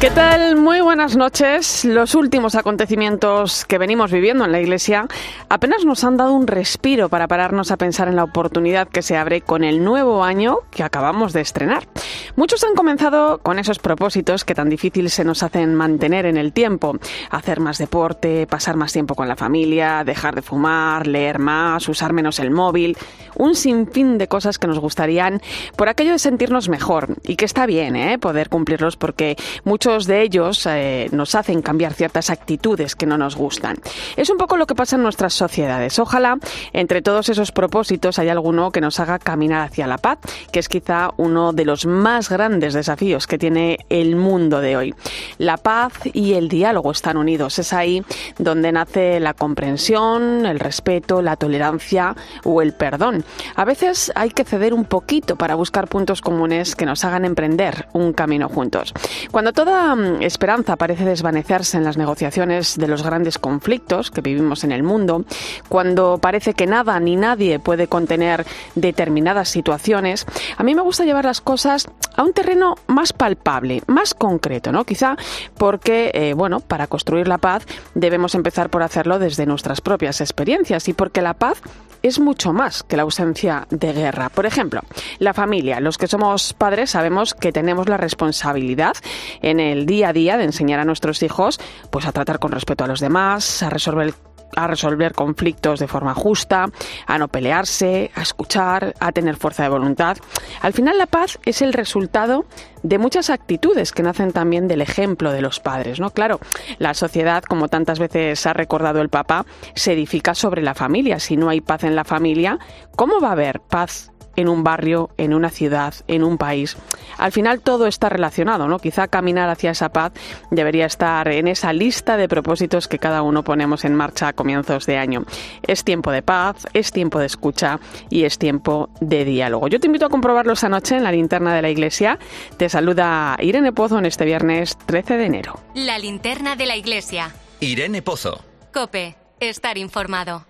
¿Qué tal? Muy buenas noches. Los últimos acontecimientos que venimos viviendo en la Iglesia apenas nos han dado un respiro para pararnos a pensar en la oportunidad que se abre con el nuevo año que acabamos de estrenar. Muchos han comenzado con esos propósitos que tan difícil se nos hacen mantener en el tiempo. Hacer más deporte, pasar más tiempo con la familia, dejar de fumar, leer más, usar menos el móvil. Un sinfín de cosas que nos gustarían por aquello de sentirnos mejor. Y que está bien, ¿eh? Poder cumplirlos porque muchos de ellos eh, nos hacen cambiar ciertas actitudes que no nos gustan. Es un poco lo que pasa en nuestras sociedades. Ojalá entre todos esos propósitos haya alguno que nos haga caminar hacia la paz, que es quizá uno de los más grandes desafíos que tiene el mundo de hoy. La paz y el diálogo están unidos. Es ahí donde nace la comprensión, el respeto, la tolerancia o el perdón. A veces hay que ceder un poquito para buscar puntos comunes que nos hagan emprender un camino juntos. Cuando toda Mm, esperanza parece desvanecerse en las negociaciones de los grandes conflictos que vivimos en el mundo, cuando parece que nada ni nadie puede contener determinadas situaciones, a mí me gusta llevar las cosas a un terreno más palpable, más concreto, ¿no? Quizá porque, eh, bueno, para construir la paz debemos empezar por hacerlo desde nuestras propias experiencias y porque la paz es mucho más que la ausencia de guerra. Por ejemplo, la familia. Los que somos padres sabemos que tenemos la responsabilidad en el día a día de enseñar a nuestros hijos pues a tratar con respeto a los demás, a resolver a resolver conflictos de forma justa, a no pelearse, a escuchar, a tener fuerza de voluntad. Al final la paz es el resultado de muchas actitudes que nacen también del ejemplo de los padres, ¿no? Claro, la sociedad, como tantas veces ha recordado el Papa, se edifica sobre la familia. Si no hay paz en la familia, ¿cómo va a haber paz en un barrio, en una ciudad, en un país. Al final todo está relacionado, ¿no? Quizá caminar hacia esa paz debería estar en esa lista de propósitos que cada uno ponemos en marcha a comienzos de año. Es tiempo de paz, es tiempo de escucha y es tiempo de diálogo. Yo te invito a comprobarlo esa noche en la linterna de la iglesia. Te saluda Irene Pozo en este viernes 13 de enero. La linterna de la iglesia. Irene Pozo. Cope, estar informado.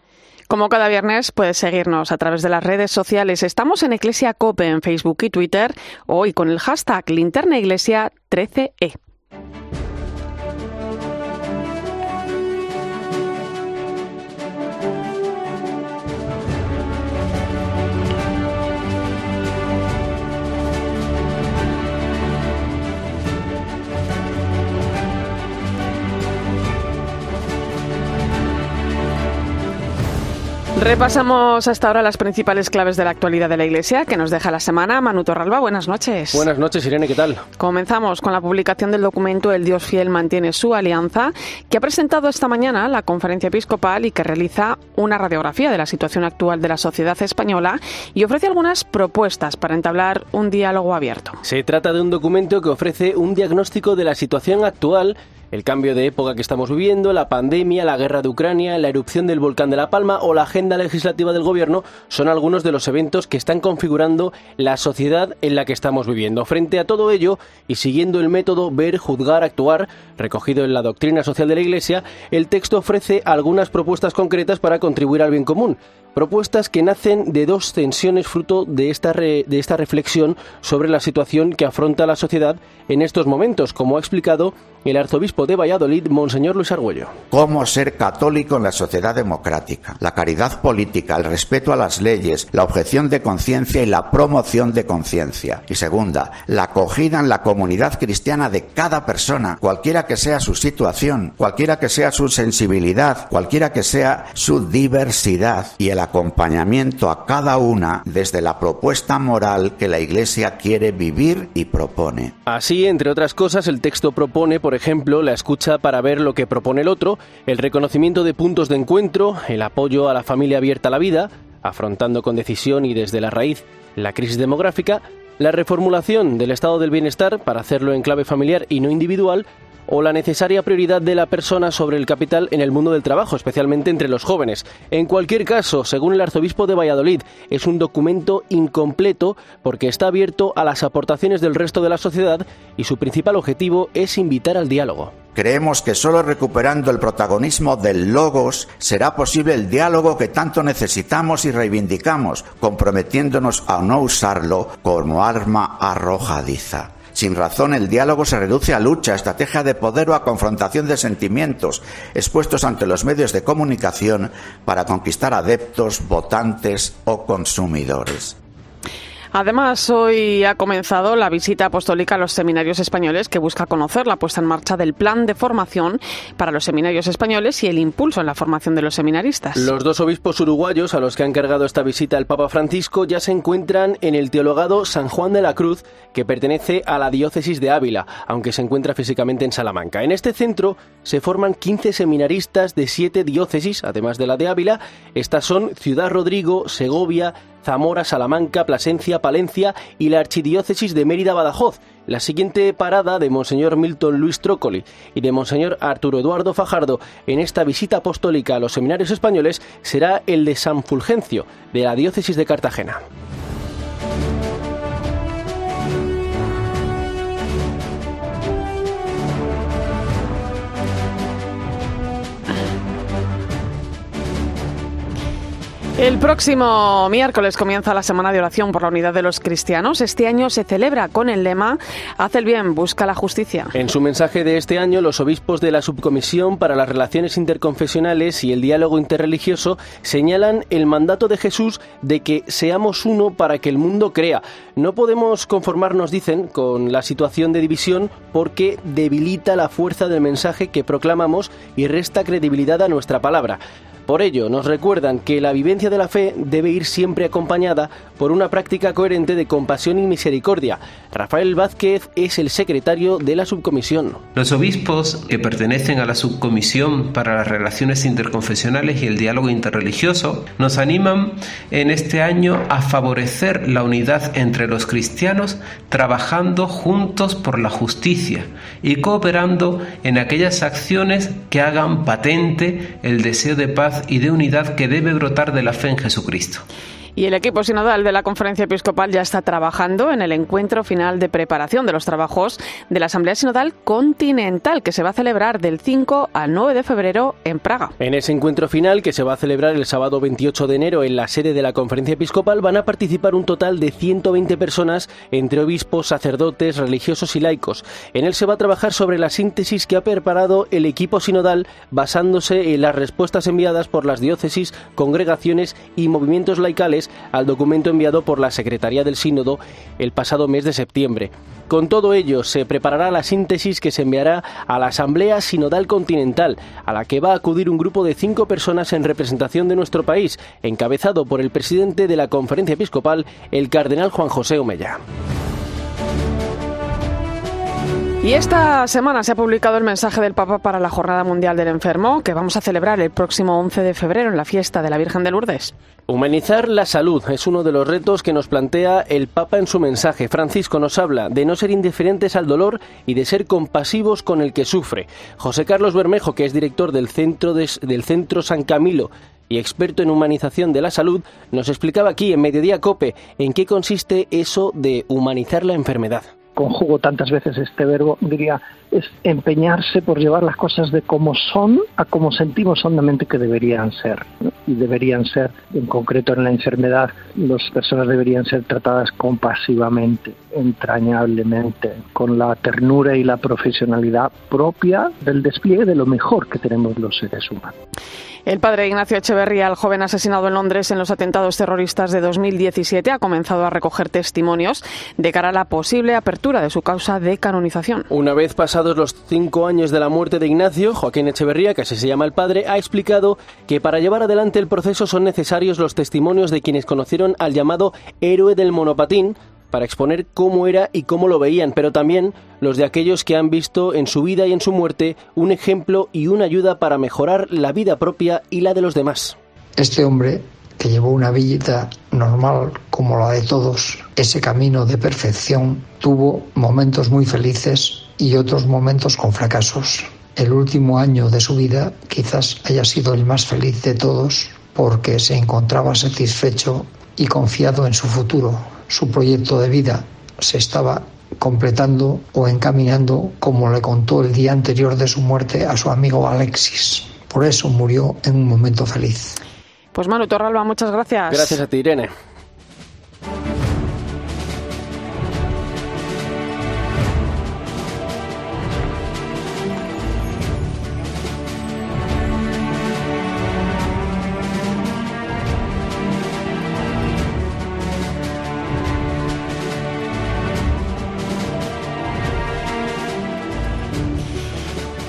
Como cada viernes, puedes seguirnos a través de las redes sociales. Estamos en Iglesia Cope en Facebook y Twitter, hoy con el hashtag Linterna Iglesia 13E. Repasamos hasta ahora las principales claves de la actualidad de la Iglesia que nos deja la semana. Manu Torralba, buenas noches. Buenas noches, Irene, ¿qué tal? Comenzamos con la publicación del documento El Dios Fiel mantiene su alianza, que ha presentado esta mañana la conferencia episcopal y que realiza una radiografía de la situación actual de la sociedad española y ofrece algunas propuestas para entablar un diálogo abierto. Se trata de un documento que ofrece un diagnóstico de la situación actual el cambio de época que estamos viviendo, la pandemia, la guerra de Ucrania, la erupción del volcán de La Palma o la agenda legislativa del gobierno son algunos de los eventos que están configurando la sociedad en la que estamos viviendo. Frente a todo ello y siguiendo el método ver, juzgar, actuar, recogido en la doctrina social de la Iglesia, el texto ofrece algunas propuestas concretas para contribuir al bien común propuestas que nacen de dos tensiones fruto de esta, de esta reflexión sobre la situación que afronta la sociedad en estos momentos, como ha explicado el arzobispo de Valladolid, Monseñor Luis Argüello. Cómo ser católico en la sociedad democrática, la caridad política, el respeto a las leyes, la objeción de conciencia y la promoción de conciencia. Y segunda, la acogida en la comunidad cristiana de cada persona, cualquiera que sea su situación, cualquiera que sea su sensibilidad, cualquiera que sea su diversidad y el acompañamiento a cada una desde la propuesta moral que la Iglesia quiere vivir y propone. Así, entre otras cosas, el texto propone, por ejemplo, la escucha para ver lo que propone el otro, el reconocimiento de puntos de encuentro, el apoyo a la familia abierta a la vida, afrontando con decisión y desde la raíz la crisis demográfica, la reformulación del estado del bienestar para hacerlo en clave familiar y no individual, o la necesaria prioridad de la persona sobre el capital en el mundo del trabajo, especialmente entre los jóvenes. En cualquier caso, según el arzobispo de Valladolid, es un documento incompleto porque está abierto a las aportaciones del resto de la sociedad y su principal objetivo es invitar al diálogo. Creemos que solo recuperando el protagonismo del logos será posible el diálogo que tanto necesitamos y reivindicamos, comprometiéndonos a no usarlo como arma arrojadiza. Sin razón, el diálogo se reduce a lucha, estrategia de poder o a confrontación de sentimientos expuestos ante los medios de comunicación para conquistar adeptos, votantes o consumidores. Además, hoy ha comenzado la visita apostólica a los seminarios españoles que busca conocer la puesta en marcha del plan de formación para los seminarios españoles y el impulso en la formación de los seminaristas. Los dos obispos uruguayos a los que ha encargado esta visita el Papa Francisco ya se encuentran en el teologado San Juan de la Cruz, que pertenece a la diócesis de Ávila, aunque se encuentra físicamente en Salamanca. En este centro se forman 15 seminaristas de siete diócesis, además de la de Ávila. Estas son Ciudad Rodrigo, Segovia, Zamora, Salamanca, Plasencia, Palencia y la Archidiócesis de Mérida-Badajoz. La siguiente parada de Monseñor Milton Luis Trócoli y de Monseñor Arturo Eduardo Fajardo en esta visita apostólica a los seminarios españoles será el de San Fulgencio, de la Diócesis de Cartagena. El próximo miércoles comienza la Semana de Oración por la Unidad de los Cristianos. Este año se celebra con el lema Haz el bien, busca la justicia. En su mensaje de este año, los obispos de la Subcomisión para las Relaciones Interconfesionales y el Diálogo Interreligioso señalan el mandato de Jesús de que seamos uno para que el mundo crea. No podemos conformarnos, dicen, con la situación de división porque debilita la fuerza del mensaje que proclamamos y resta credibilidad a nuestra palabra. Por ello, nos recuerdan que la vivencia de la fe debe ir siempre acompañada por una práctica coherente de compasión y misericordia. Rafael Vázquez es el secretario de la subcomisión. Los obispos que pertenecen a la subcomisión para las relaciones interconfesionales y el diálogo interreligioso nos animan en este año a favorecer la unidad entre los cristianos trabajando juntos por la justicia y cooperando en aquellas acciones que hagan patente el deseo de paz y de unidad que debe brotar de la fe en Jesucristo. Y el equipo sinodal de la Conferencia Episcopal ya está trabajando en el encuentro final de preparación de los trabajos de la Asamblea Sinodal Continental, que se va a celebrar del 5 al 9 de febrero en Praga. En ese encuentro final, que se va a celebrar el sábado 28 de enero en la sede de la Conferencia Episcopal, van a participar un total de 120 personas, entre obispos, sacerdotes, religiosos y laicos. En él se va a trabajar sobre la síntesis que ha preparado el equipo sinodal basándose en las respuestas enviadas por las diócesis, congregaciones y movimientos laicales al documento enviado por la Secretaría del Sínodo el pasado mes de septiembre. Con todo ello, se preparará la síntesis que se enviará a la Asamblea Sinodal Continental, a la que va a acudir un grupo de cinco personas en representación de nuestro país, encabezado por el presidente de la Conferencia Episcopal, el cardenal Juan José Omeya. Y esta semana se ha publicado el mensaje del Papa para la Jornada Mundial del Enfermo, que vamos a celebrar el próximo 11 de febrero en la fiesta de la Virgen de Lourdes. Humanizar la salud es uno de los retos que nos plantea el Papa en su mensaje. Francisco nos habla de no ser indiferentes al dolor y de ser compasivos con el que sufre. José Carlos Bermejo, que es director del Centro, del Centro San Camilo y experto en humanización de la salud, nos explicaba aquí en Mediodía Cope en qué consiste eso de humanizar la enfermedad conjugo tantas veces este verbo, diría, es empeñarse por llevar las cosas de como son a como sentimos hondamente que deberían ser. Y deberían ser, en concreto en la enfermedad, las personas deberían ser tratadas compasivamente, entrañablemente, con la ternura y la profesionalidad propia del despliegue de lo mejor que tenemos los seres humanos. El padre Ignacio Echeverría, el joven asesinado en Londres en los atentados terroristas de 2017, ha comenzado a recoger testimonios de cara a la posible apertura de su causa de canonización. Una vez pasados los cinco años de la muerte de Ignacio, Joaquín Echeverría, que así se llama el padre, ha explicado que para llevar adelante el proceso son necesarios los testimonios de quienes conocieron al llamado héroe del monopatín, para exponer cómo era y cómo lo veían, pero también los de aquellos que han visto en su vida y en su muerte un ejemplo y una ayuda para mejorar la vida propia y la de los demás. Este hombre, que llevó una vida normal como la de todos, ese camino de perfección, tuvo momentos muy felices y otros momentos con fracasos. El último año de su vida quizás haya sido el más feliz de todos porque se encontraba satisfecho y confiado en su futuro. Su proyecto de vida se estaba completando o encaminando como le contó el día anterior de su muerte a su amigo Alexis. Por eso murió en un momento feliz. Pues Manu Torralba, muchas gracias. Gracias a ti, Irene.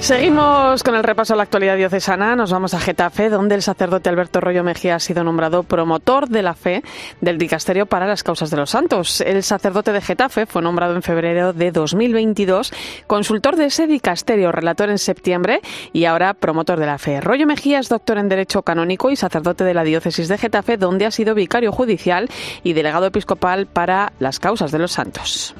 Seguimos con el repaso a la actualidad diocesana. Nos vamos a Getafe, donde el sacerdote Alberto Rollo Mejía ha sido nombrado promotor de la fe del Dicasterio para las Causas de los Santos. El sacerdote de Getafe fue nombrado en febrero de 2022, consultor de ese dicasterio, relator en septiembre y ahora promotor de la fe. Rollo Mejía es doctor en Derecho Canónico y sacerdote de la diócesis de Getafe, donde ha sido vicario judicial y delegado episcopal para las Causas de los Santos.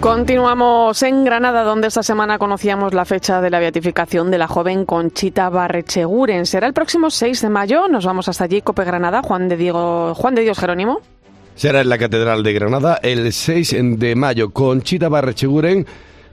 Continuamos en Granada, donde esta semana conocíamos la fecha de la beatificación de la joven Conchita Barrecheguren. Será el próximo 6 de mayo. Nos vamos hasta allí, Cope Granada. Juan de, Diego, Juan de Dios Jerónimo. Será en la Catedral de Granada el 6 de mayo. Conchita Barrecheguren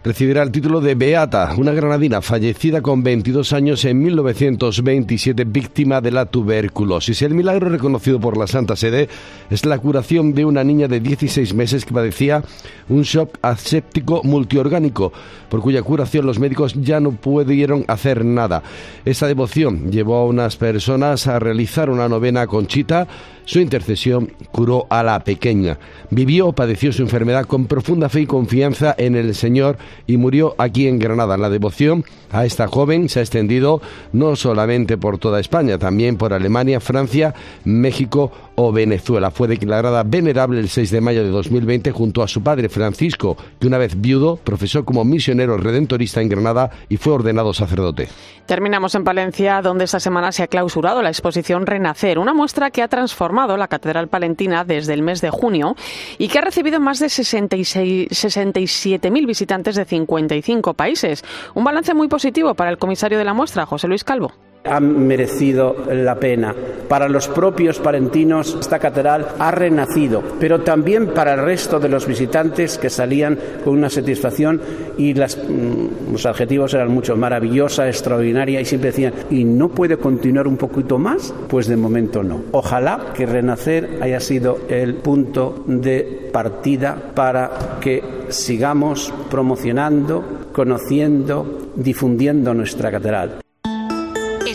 recibirá el título de Beata, una granadina fallecida con 22 años en 1927, víctima de la tuberculosis. El milagro reconocido por la Santa Sede es la curación de una niña de 16 meses que padecía un shock aséptico multiorgánico, por cuya curación los médicos ya no pudieron hacer nada. Esta devoción llevó a unas personas a realizar una novena conchita su intercesión curó a la pequeña. Vivió, padeció su enfermedad con profunda fe y confianza en el Señor y murió aquí en Granada. La devoción a esta joven se ha extendido no solamente por toda España, también por Alemania, Francia, México o Venezuela. Fue declarada venerable el 6 de mayo de 2020 junto a su padre Francisco, que una vez viudo profesó como misionero redentorista en Granada y fue ordenado sacerdote. Terminamos en Palencia, donde esta semana se ha clausurado la exposición Renacer, una muestra que ha transformado la Catedral Palentina desde el mes de junio y que ha recibido más de 67.000 visitantes de 55 países. Un balance muy positivo para el comisario de la muestra, José Luis Calvo ha merecido la pena. Para los propios palentinos esta catedral ha renacido, pero también para el resto de los visitantes que salían con una satisfacción y mm, los adjetivos eran mucho maravillosa, extraordinaria y siempre decían, ¿y no puede continuar un poquito más? Pues de momento no. Ojalá que renacer haya sido el punto de partida para que sigamos promocionando, conociendo, difundiendo nuestra catedral.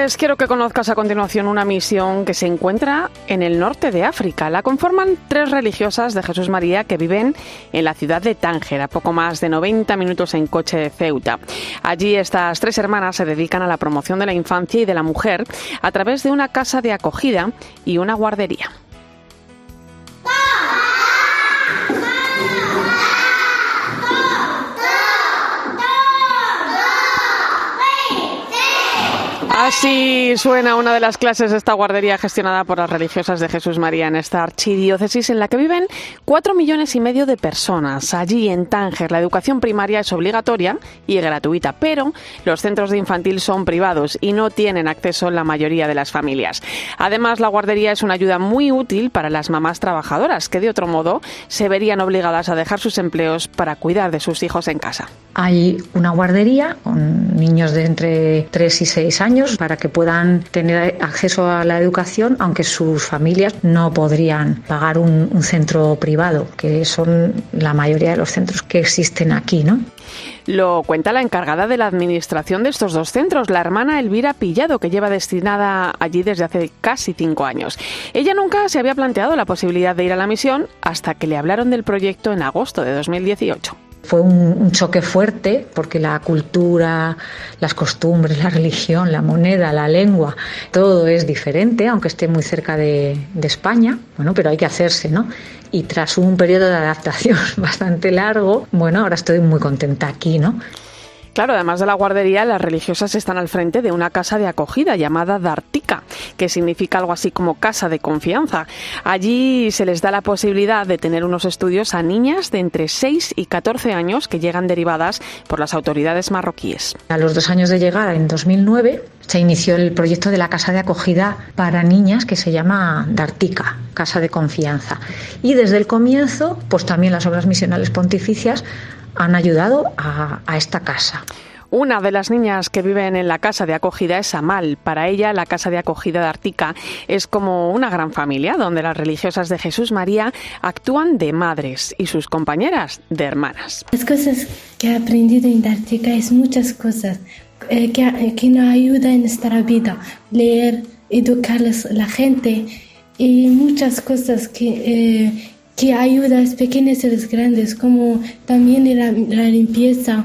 Pues quiero que conozcas a continuación una misión que se encuentra en el norte de África. La conforman tres religiosas de Jesús María que viven en la ciudad de Tánger, a poco más de 90 minutos en coche de Ceuta. Allí estas tres hermanas se dedican a la promoción de la infancia y de la mujer a través de una casa de acogida y una guardería. Así suena una de las clases de esta guardería gestionada por las religiosas de Jesús María en esta archidiócesis en la que viven cuatro millones y medio de personas. Allí en Tánger la educación primaria es obligatoria y gratuita, pero los centros de infantil son privados y no tienen acceso la mayoría de las familias. Además, la guardería es una ayuda muy útil para las mamás trabajadoras que de otro modo se verían obligadas a dejar sus empleos para cuidar de sus hijos en casa. Hay una guardería con niños de entre 3 y 6 años para que puedan tener acceso a la educación, aunque sus familias no podrían pagar un, un centro privado, que son la mayoría de los centros que existen aquí, ¿no? Lo cuenta la encargada de la administración de estos dos centros, la hermana Elvira Pillado, que lleva destinada allí desde hace casi cinco años. Ella nunca se había planteado la posibilidad de ir a la misión hasta que le hablaron del proyecto en agosto de 2018 fue un, choque fuerte porque la cultura, las costumbres, la religión, la moneda, la lengua, todo es diferente, aunque esté muy cerca de, de España, bueno, pero hay que hacerse, ¿no? Y tras un periodo de adaptación bastante largo, bueno, ahora estoy muy contenta aquí, ¿no? Claro, además de la guardería, las religiosas están al frente de una casa de acogida llamada Dartica, que significa algo así como casa de confianza. Allí se les da la posibilidad de tener unos estudios a niñas de entre 6 y 14 años que llegan derivadas por las autoridades marroquíes. A los dos años de llegar, en 2009, se inició el proyecto de la casa de acogida para niñas que se llama Dartica, Casa de Confianza. Y desde el comienzo, pues también las obras misionales pontificias han ayudado a, esta casa. Una de las niñas que viven en la casa de acogida es Amal. Para ella, la casa de acogida de Artica es como una gran familia donde las religiosas de Jesús María actúan de madres y sus compañeras de hermanas. Las cosas que he aprendido en Artica es muchas cosas eh, que, que, nos ayudan en nuestra vida. Leer, educar a la gente y muchas cosas que, eh, que ayuda a los pequeños y los grandes, como también la, la limpieza.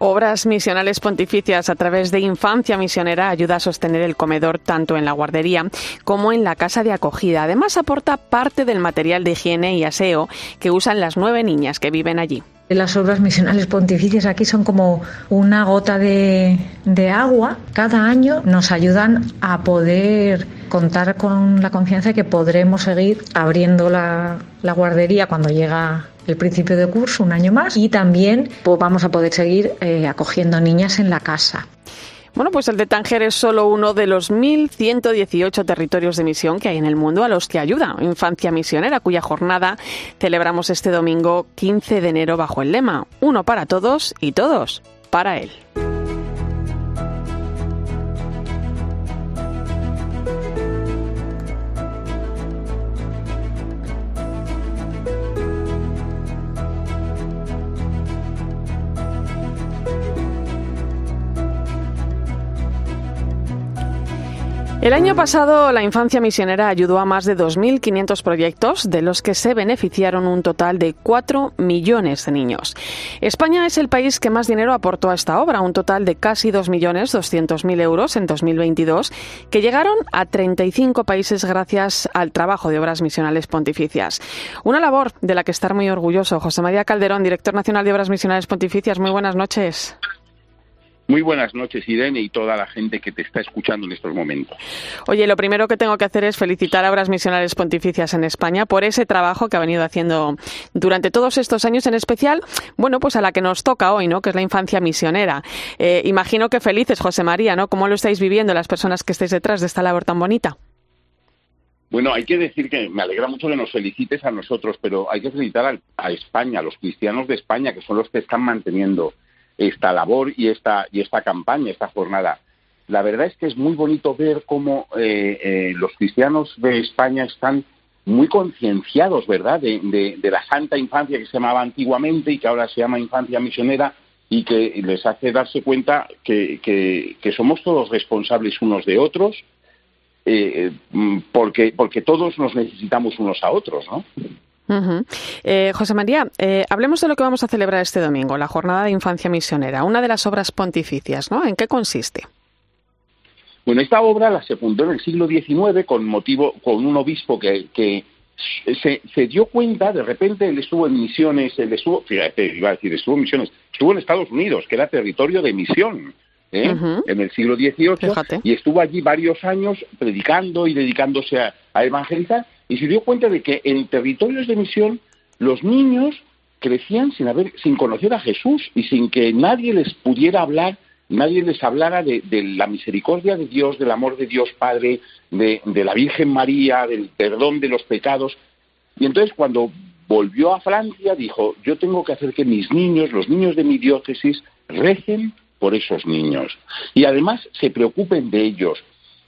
Obras misionales pontificias a través de Infancia Misionera ayuda a sostener el comedor tanto en la guardería como en la casa de acogida. Además aporta parte del material de higiene y aseo que usan las nueve niñas que viven allí. Las obras misionales pontificias aquí son como una gota de, agua. Cada año nos ayudan a poder contar con la confianza de que podremos seguir abriendo la, la guardería cuando llega el principio de curso un año más y también pues, vamos a poder seguir eh, acogiendo niñas en la casa. Bueno, pues el de Tánger es solo uno de los 1.118 territorios de misión que hay en el mundo a los que ayuda Infancia Misionera, cuya jornada celebramos este domingo 15 de enero bajo el lema Uno para todos y todos para él. El año pasado la infancia misionera ayudó a más de 2.500 proyectos, de los que se beneficiaron un total de 4 millones de niños. España es el país que más dinero aportó a esta obra, un total de casi 2.200.000 euros en 2022, que llegaron a 35 países gracias al trabajo de obras misionales pontificias. Una labor de la que estar muy orgulloso. José María Calderón, director nacional de Obras Misionales Pontificias, muy buenas noches. Muy buenas noches, Irene, y toda la gente que te está escuchando en estos momentos. Oye, lo primero que tengo que hacer es felicitar a Obras Misionales Pontificias en España por ese trabajo que ha venido haciendo durante todos estos años, en especial, bueno, pues a la que nos toca hoy, ¿no? Que es la infancia misionera. Eh, imagino que felices, José María, ¿no? ¿Cómo lo estáis viviendo las personas que estáis detrás de esta labor tan bonita? Bueno, hay que decir que me alegra mucho que nos felicites a nosotros, pero hay que felicitar a España, a los cristianos de España, que son los que están manteniendo esta labor y esta, y esta campaña, esta jornada. La verdad es que es muy bonito ver cómo eh, eh, los cristianos de España están muy concienciados, ¿verdad?, de, la santa infancia que se llamaba antiguamente y que ahora se llama infancia misionera y que les hace darse cuenta que, que, somos todos responsables unos de otros, eh, porque, porque todos nos necesitamos unos a otros, ¿no? Eh, José María, eh, hablemos de lo que vamos a celebrar este domingo, la Jornada de Infancia Misionera, una de las obras pontificias, ¿no? ¿En qué consiste? Bueno, esta obra la se fundó en el siglo XIX con motivo, con un obispo que, se, dio cuenta, de repente él estuvo en misiones, él estuvo, fíjate, iba a decir, estuvo en misiones, estuvo en Estados Unidos, que era territorio de misión. ¿eh? en el siglo XVIII y estuvo allí varios años predicando y dedicándose a evangelizar y se dio cuenta de que en territorios de misión los niños crecían sin haber, sin conocer a Jesús y sin que nadie les pudiera hablar, nadie les hablara de, la misericordia de Dios, del amor de Dios Padre, de, la Virgen María, del perdón de los pecados. Y entonces cuando volvió a Francia dijo, yo tengo que hacer que mis niños, los niños de mi diócesis, recen por esos niños y además se preocupen de ellos.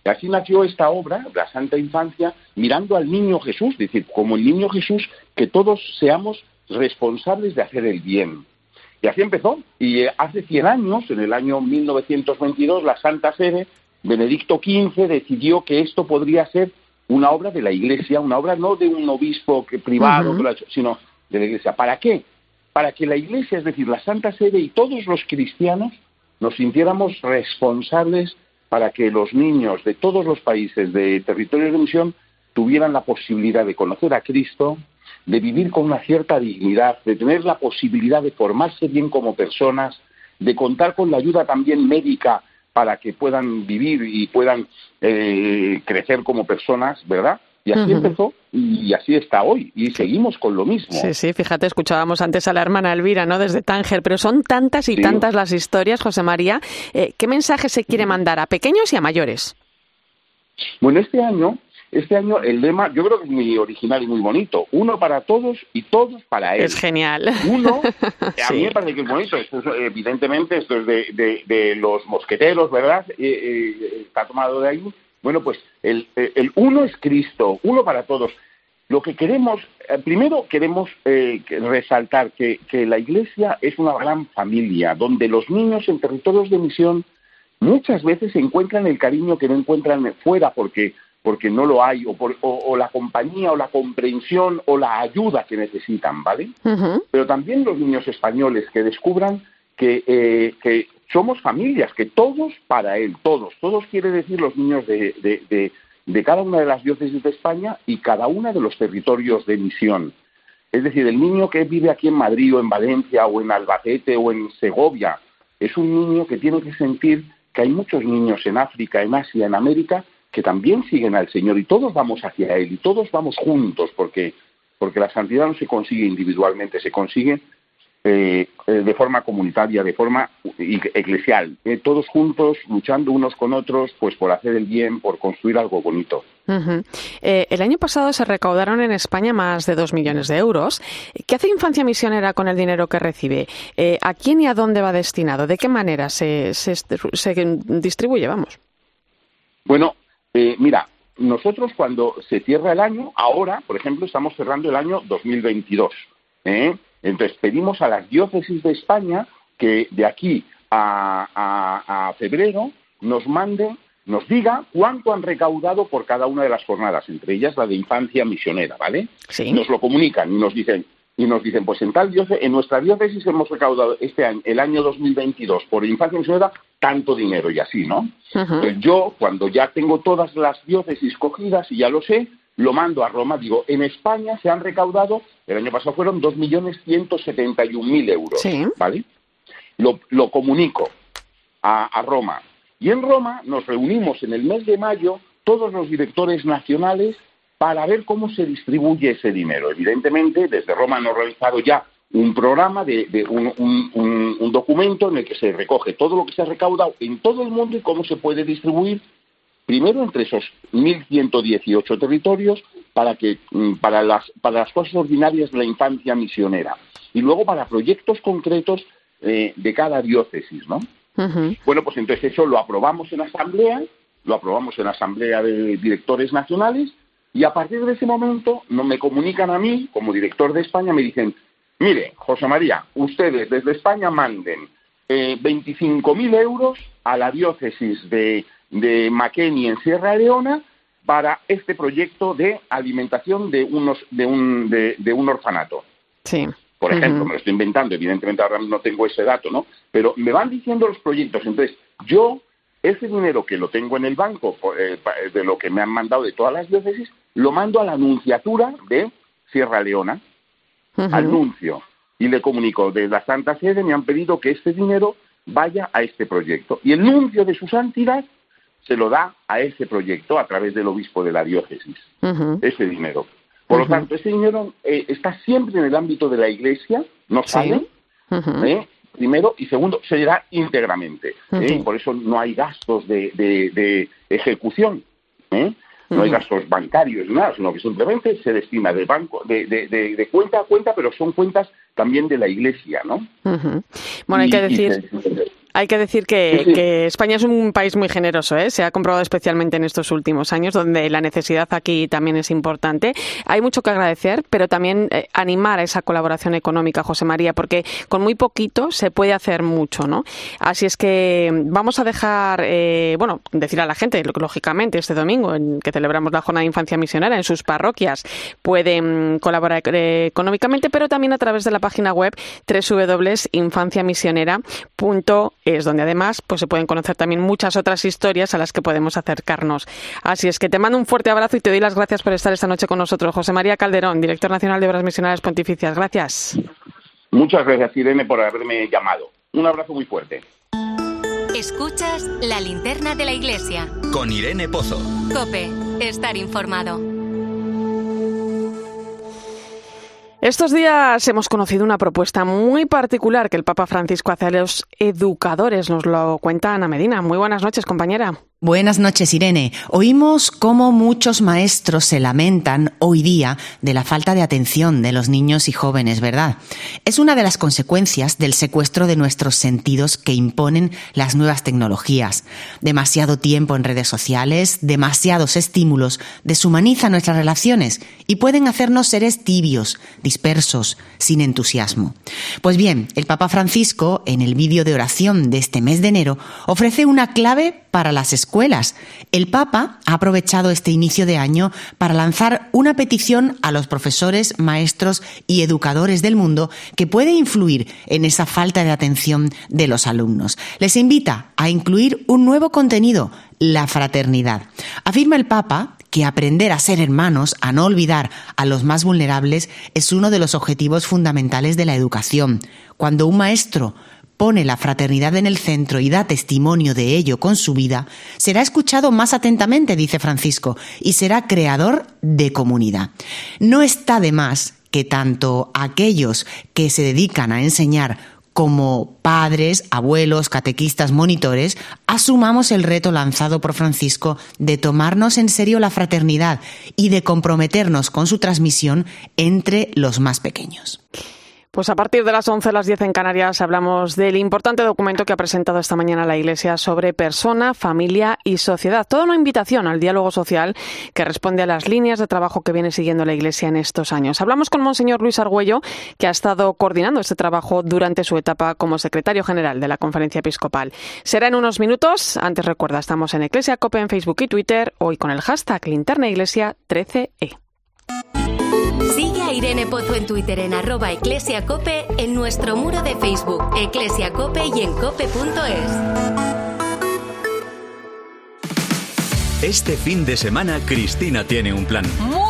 Y así nació esta obra, la Santa Infancia, mirando al niño Jesús, es decir, como el niño Jesús, que todos seamos responsables de hacer el bien. Y así empezó. Y eh, hace 100 años, en el año 1922, la Santa Sede, Benedicto XV, decidió que esto podría ser una obra de la Iglesia, una obra no de un obispo que, privado, sino de la Iglesia. ¿Para qué? Para que la Iglesia, es decir, la Santa Sede y todos los cristianos nos sintiéramos responsables para que los niños de todos los países de territorio de misión tuvieran la posibilidad de conocer a Cristo, de vivir con una cierta dignidad, de tener la posibilidad de formarse bien como personas, de contar con la ayuda también médica para que puedan vivir y puedan eh, crecer como personas, ¿verdad? Y así empezó y así está hoy. Y seguimos con lo mismo. Sí, sí, fíjate, escuchábamos antes a la hermana Elvira, ¿no? Desde Tánger, pero son tantas y tantas las historias, José María. Eh, ¿Qué mensaje se quiere mandar a pequeños y a mayores? Bueno, este año, este año el lema, yo creo que es muy original y muy bonito. Uno para todos y todos para él. Es genial. Uno, a mí me parece que es bonito. evidentemente, esto es de, los mosqueteros, ¿verdad? Eh, eh, está tomado de ahí bueno, pues el, uno es Cristo, uno para todos. Lo que queremos, eh, primero queremos eh, resaltar que, la Iglesia es una gran familia, donde los niños en territorios de misión muchas veces encuentran el cariño que no encuentran fuera porque, porque no lo hay, o, o, la compañía, o la comprensión, o la ayuda que necesitan, ¿vale? Pero también los niños españoles que descubran que, eh, que somos familias, que todos para él, todos, todos quiere decir los niños de, de, de, cada una de las diócesis de España y cada uno de los territorios de misión. Es decir, el niño que vive aquí en Madrid o en Valencia o en Albacete o en Segovia es un niño que tiene que sentir que hay muchos niños en África, en Asia, en América que también siguen al Señor y todos vamos hacia Él y todos vamos juntos porque, porque la santidad no se consigue individualmente, se consigue eh, eh, de forma comunitaria, de forma eclesial, eh, todos juntos luchando unos con otros, pues por hacer el bien, por construir algo bonito. el año pasado se recaudaron en España más de dos millones de euros. ¿Qué hace Infancia Misionera con el dinero que recibe? ¿A quién y a dónde va destinado? ¿De qué manera se, se, se distribuye? Vamos. Bueno, mira, nosotros cuando se cierra el año, ahora, por ejemplo, estamos cerrando el año 2022. ¿eh? Entonces pedimos a las diócesis de España que de aquí a, febrero nos mande, nos diga cuánto han recaudado por cada una de las jornadas, entre ellas la de infancia misionera, ¿vale? Sí. Nos lo comunican y nos dicen, y nos dicen, pues en tal diócesis, en nuestra diócesis hemos recaudado este año, el año 2022, por infancia misionera, tanto dinero y así, ¿no? Pues yo, cuando ya tengo todas las diócesis cogidas y ya lo sé, lo mando a Roma, digo, en España se han recaudado, el año pasado fueron 2.171.000 euros, ¿vale? Lo, comunico a, Roma. Y en Roma nos reunimos en el mes de mayo todos los directores nacionales para ver cómo se distribuye ese dinero. Evidentemente, desde Roma han realizado ya un programa, de, un, documento en el que se recoge todo lo que se ha recaudado en todo el mundo y cómo se puede distribuir primero entre esos 1.118 territorios para, que, mm, para, las, para las cosas ordinarias de la infancia misionera y luego para proyectos concretos eh, de cada diócesis, ¿no? Bueno, pues entonces eso lo aprobamos en asamblea, lo aprobamos en asamblea de directores nacionales y a partir de ese momento no me comunican a mí como director de España, me dicen, mire, José María, ustedes desde España manden eh, 25.000 euros a la diócesis de de McKinney en Sierra Leona para este proyecto de alimentación de, unos, de, un, de, un orfanato. Sí. Por ejemplo, me lo estoy inventando, evidentemente ahora no tengo ese dato, ¿no? Pero me van diciendo los proyectos. Entonces, yo, ese dinero que lo tengo en el banco, eh, de lo que me han mandado de todas las diócesis, lo mando a la anunciatura de Sierra Leona, anuncio, y le comunico, de la Santa Sede me han pedido que este dinero vaya a este proyecto. Y el nuncio de su santidad se lo da a ese proyecto a través del obispo de la diócesis, ese dinero. Por lo tanto, ese dinero eh, está siempre en el ámbito de la Iglesia, no sale, ¿eh? primero, y segundo, se le da íntegramente. ¿eh? Por eso no hay gastos de, de, ejecución. No hay gastos bancarios, nada, sino que simplemente se destina de banco, de, de, cuenta a cuenta, pero son cuentas también de la Iglesia, ¿no? Bueno, hay que decir Hay que decir que, España es un país muy generoso, ¿eh? se ha comprobado especialmente en estos últimos años, donde la necesidad aquí también es importante. Hay mucho que agradecer, pero también eh, animar a esa colaboración económica, José María, porque con muy poquito se puede hacer mucho, ¿no? Así es que vamos a dejar, eh, bueno, decir a la gente, lógicamente, este domingo, en que celebramos la Jornada de Infancia Misionera en sus parroquias, pueden colaborar económicamente, pero también a través de la página web www.infanciamisionera.es, donde además pues, se pueden conocer también muchas otras historias a las que podemos acercarnos. Así es que te mando un fuerte abrazo y te doy las gracias por estar esta noche con nosotros. José María Calderón, director nacional de Obras Misionales Pontificias. Gracias. Muchas gracias, Irene, por haberme llamado. Un abrazo muy fuerte. Escuchas la linterna de la iglesia. Con Irene Pozo. Cope, estar informado. Estos días hemos conocido una propuesta muy particular que el Papa Francisco hace a los educadores. Nos lo cuenta Ana Medina. Muy buenas noches, compañera. Buenas noches, Irene. Oímos cómo muchos maestros se lamentan hoy día de la falta de atención de los niños y jóvenes, ¿verdad? Es una de las consecuencias del secuestro de nuestros sentidos que imponen las nuevas tecnologías. Demasiado tiempo en redes sociales, demasiados estímulos deshumanizan nuestras relaciones y pueden hacernos seres tibios, dispersos, sin entusiasmo. Pues bien, el Papa Francisco, en el vídeo de oración de este mes de enero, ofrece una clave para las. El Papa ha aprovechado este inicio de año para lanzar una petición a los profesores, maestros y educadores del mundo que puede influir en esa falta de atención de los alumnos. Les invita a incluir un nuevo contenido, la fraternidad. Afirma el Papa que aprender a ser hermanos, a no olvidar a los más vulnerables, es uno de los objetivos fundamentales de la educación. Cuando un maestro pone la fraternidad en el centro y da testimonio de ello con su vida, será escuchado más atentamente, dice Francisco, y será creador de comunidad. No está de más que tanto aquellos que se dedican a enseñar como padres, abuelos, catequistas, monitores, asumamos el reto lanzado por Francisco de tomarnos en serio la fraternidad y de comprometernos con su transmisión entre los más pequeños. Pues a partir de las 11, las 10 en Canarias, hablamos del importante documento que ha presentado esta mañana la Iglesia sobre persona, familia y sociedad. Toda una invitación al diálogo social que responde a las líneas de trabajo que viene siguiendo la Iglesia en estos años. Hablamos con Monseñor Luis Argüello, que ha estado coordinando este trabajo durante su etapa como secretario general de la Conferencia Episcopal. Será en unos minutos. Antes recuerda, estamos en Iglesia Cope en Facebook y Twitter, hoy con el hashtag Linterna Iglesia 13E. Irene Pozo en Twitter en arroba eclesiacope, en nuestro muro de Facebook eclesiacope y en cope.es. Este fin de semana Cristina tiene un plan. Muy muy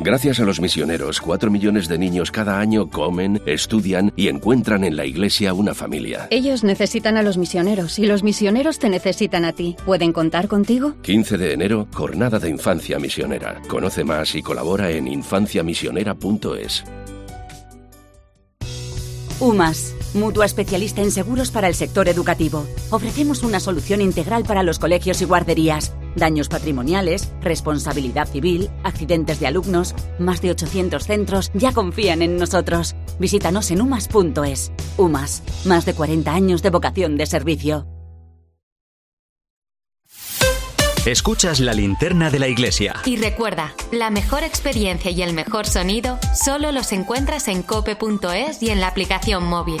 Gracias a los misioneros, cuatro millones de niños cada año comen, estudian y encuentran en la iglesia una familia. Ellos necesitan a los misioneros y los misioneros te necesitan a ti. ¿Pueden contar contigo? 15 de enero, Jornada de Infancia Misionera. Conoce más y colabora en infanciamisionera.es. UMAS, mutua especialista en seguros para el sector educativo. Ofrecemos una solución integral para los colegios y guarderías. Daños patrimoniales, responsabilidad civil, accidentes de alumnos. Más de 800 centros ya confían en nosotros. Visítanos en umas.es. UMAS, más de 40 años de vocación de servicio. Escuchas la linterna de la iglesia. Y recuerda, la mejor experiencia y el mejor sonido solo los encuentras en cope.es y en la aplicación móvil.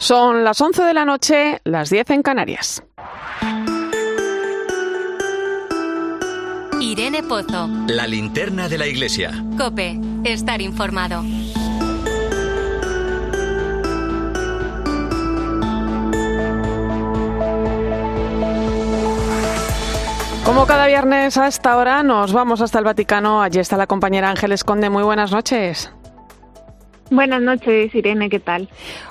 Son las 11 de la noche, las 10 en Canarias. Irene Pozo. La linterna de la iglesia. Cope, estar informado. Como cada viernes a esta hora nos vamos hasta el Vaticano. Allí está la compañera Ángeles Conde. Muy buenas noches. Buenas noches, Irene, ¿qué tal?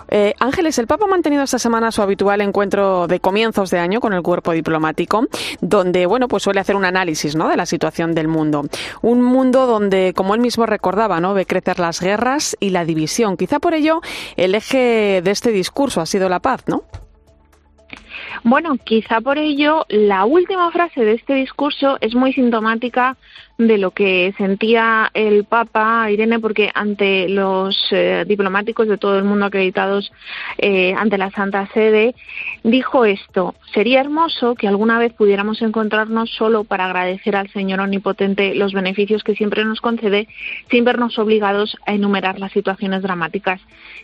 Eh, Ángeles, el Papa ha mantenido esta semana su habitual encuentro de comienzos de año con el cuerpo diplomático, donde bueno, pues suele hacer un análisis ¿no? de la situación del mundo. Un mundo donde, como él mismo recordaba, ¿no? ve crecer las guerras y la división. Quizá por ello el eje de este discurso ha sido la paz, ¿no? Bueno, quizá por ello la última frase de este discurso es muy sintomática de lo que sentía el Papa Irene, porque ante los eh, diplomáticos de todo el mundo acreditados eh, ante la Santa Sede, dijo esto, sería hermoso que alguna vez pudiéramos encontrarnos solo para agradecer al Señor Omnipotente los beneficios que siempre nos concede, sin vernos obligados a enumerar las situaciones dramáticas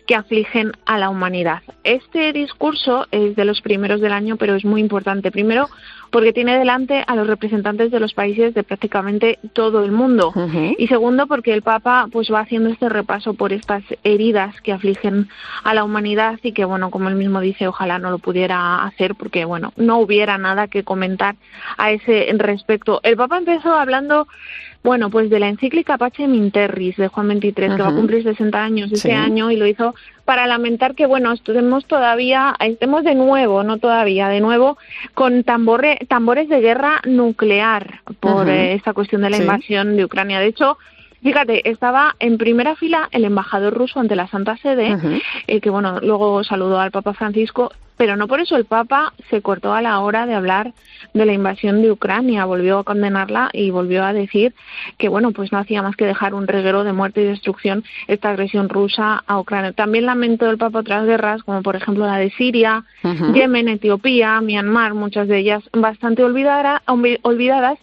que afligen a la humanidad. Este discurso es de los primeros del año, pero es muy importante. Primero, porque tiene delante a los representantes de los países de prácticamente todo el mundo. Y segundo, porque el Papa pues va haciendo este repaso por estas heridas que afligen a la humanidad y que, bueno, como él mismo dice, ojalá no lo pudiera hacer porque, bueno, no hubiera nada que comentar a ese respecto. El Papa empezó hablando bueno, pues de la encíclica Pache Minterris de Juan XXIII, que va a cumplir 60 años este año y lo hizo para lamentar que, bueno, estemos todavía, estemos de nuevo, no todavía, de nuevo, con tambores de guerra nuclear por eh, esta cuestión de la invasión de Ucrania. De hecho, Fíjate, estaba en primera fila el embajador ruso ante la Santa Sede, eh, que bueno, luego saludó al Papa Francisco, pero no por eso el Papa se cortó a la hora de hablar de la invasión de Ucrania, volvió a condenarla y volvió a decir que bueno, pues no hacía más que dejar un reguero de muerte y destrucción esta agresión rusa a Ucrania. También lamentó el Papa otras guerras, como por ejemplo la de Siria, Yemen, Etiopía, Myanmar, muchas de ellas bastante olvidadas,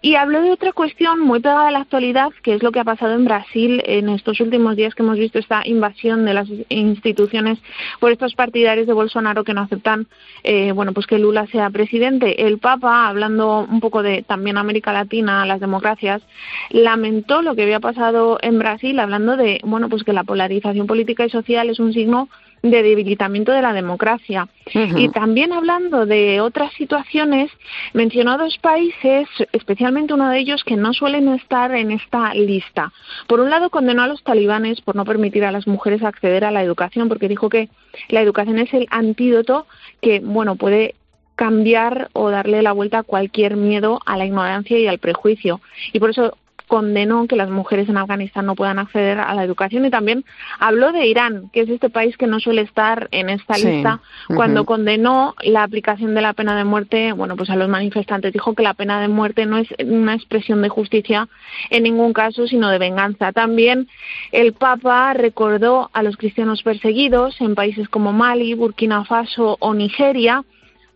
y habló de otra cuestión muy pegada a la actualidad, que es lo que ha pasado en Brasil en estos últimos días que hemos visto esta invasión de las instituciones por estos partidarios de Bolsonaro que no aceptan eh, bueno pues que Lula sea presidente. El Papa, hablando un poco de también América Latina, las democracias, lamentó lo que había pasado en Brasil, hablando de bueno pues que la polarización política y social es un signo de debilitamiento de la democracia. Y también hablando de otras situaciones, mencionó dos países, especialmente uno de ellos, que no suelen estar en esta lista. Por un lado, condenó a los talibanes por no permitir a las mujeres acceder a la educación, porque dijo que la educación es el antídoto que, bueno, puede cambiar o darle la vuelta a cualquier miedo a la ignorancia y al prejuicio. Y por eso condenó que las mujeres en Afganistán no puedan acceder a la educación y también habló de Irán, que es este país que no suele estar en esta lista, cuando condenó la aplicación de la pena de muerte, bueno, pues a los manifestantes dijo que la pena de muerte no es una expresión de justicia en ningún caso, sino de venganza. También el Papa recordó a los cristianos perseguidos en países como Mali, Burkina Faso o Nigeria.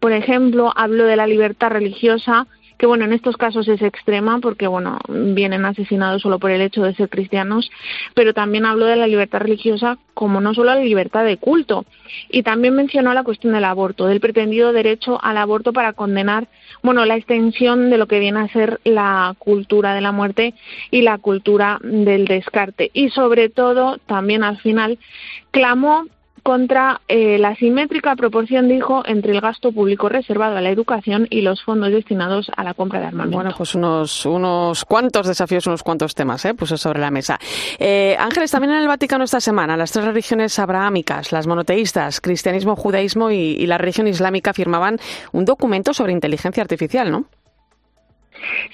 Por ejemplo, habló de la libertad religiosa que bueno, en estos casos es extrema porque bueno, vienen asesinados solo por el hecho de ser cristianos, pero también habló de la libertad religiosa como no solo la libertad de culto. Y también mencionó la cuestión del aborto, del pretendido derecho al aborto para condenar, bueno, la extensión de lo que viene a ser la cultura de la muerte y la cultura del descarte. Y sobre todo también al final clamó contra eh, la simétrica proporción, dijo, entre el gasto público reservado a la educación y los fondos destinados a la compra de armamento. Bueno, pues unos, unos cuantos desafíos, unos cuantos temas, ¿eh? puso sobre la mesa. Eh, Ángeles, también en el Vaticano esta semana, las tres religiones abrahámicas, las monoteístas, cristianismo, judaísmo y, y la religión islámica firmaban un documento sobre inteligencia artificial, ¿no?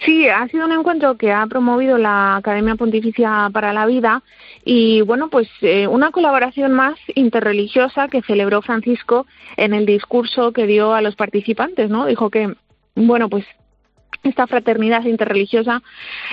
Sí, ha sido un encuentro que ha promovido la Academia Pontificia para la Vida y bueno, pues eh, una colaboración más interreligiosa que celebró Francisco en el discurso que dio a los participantes, ¿no? Dijo que bueno, pues esta fraternidad interreligiosa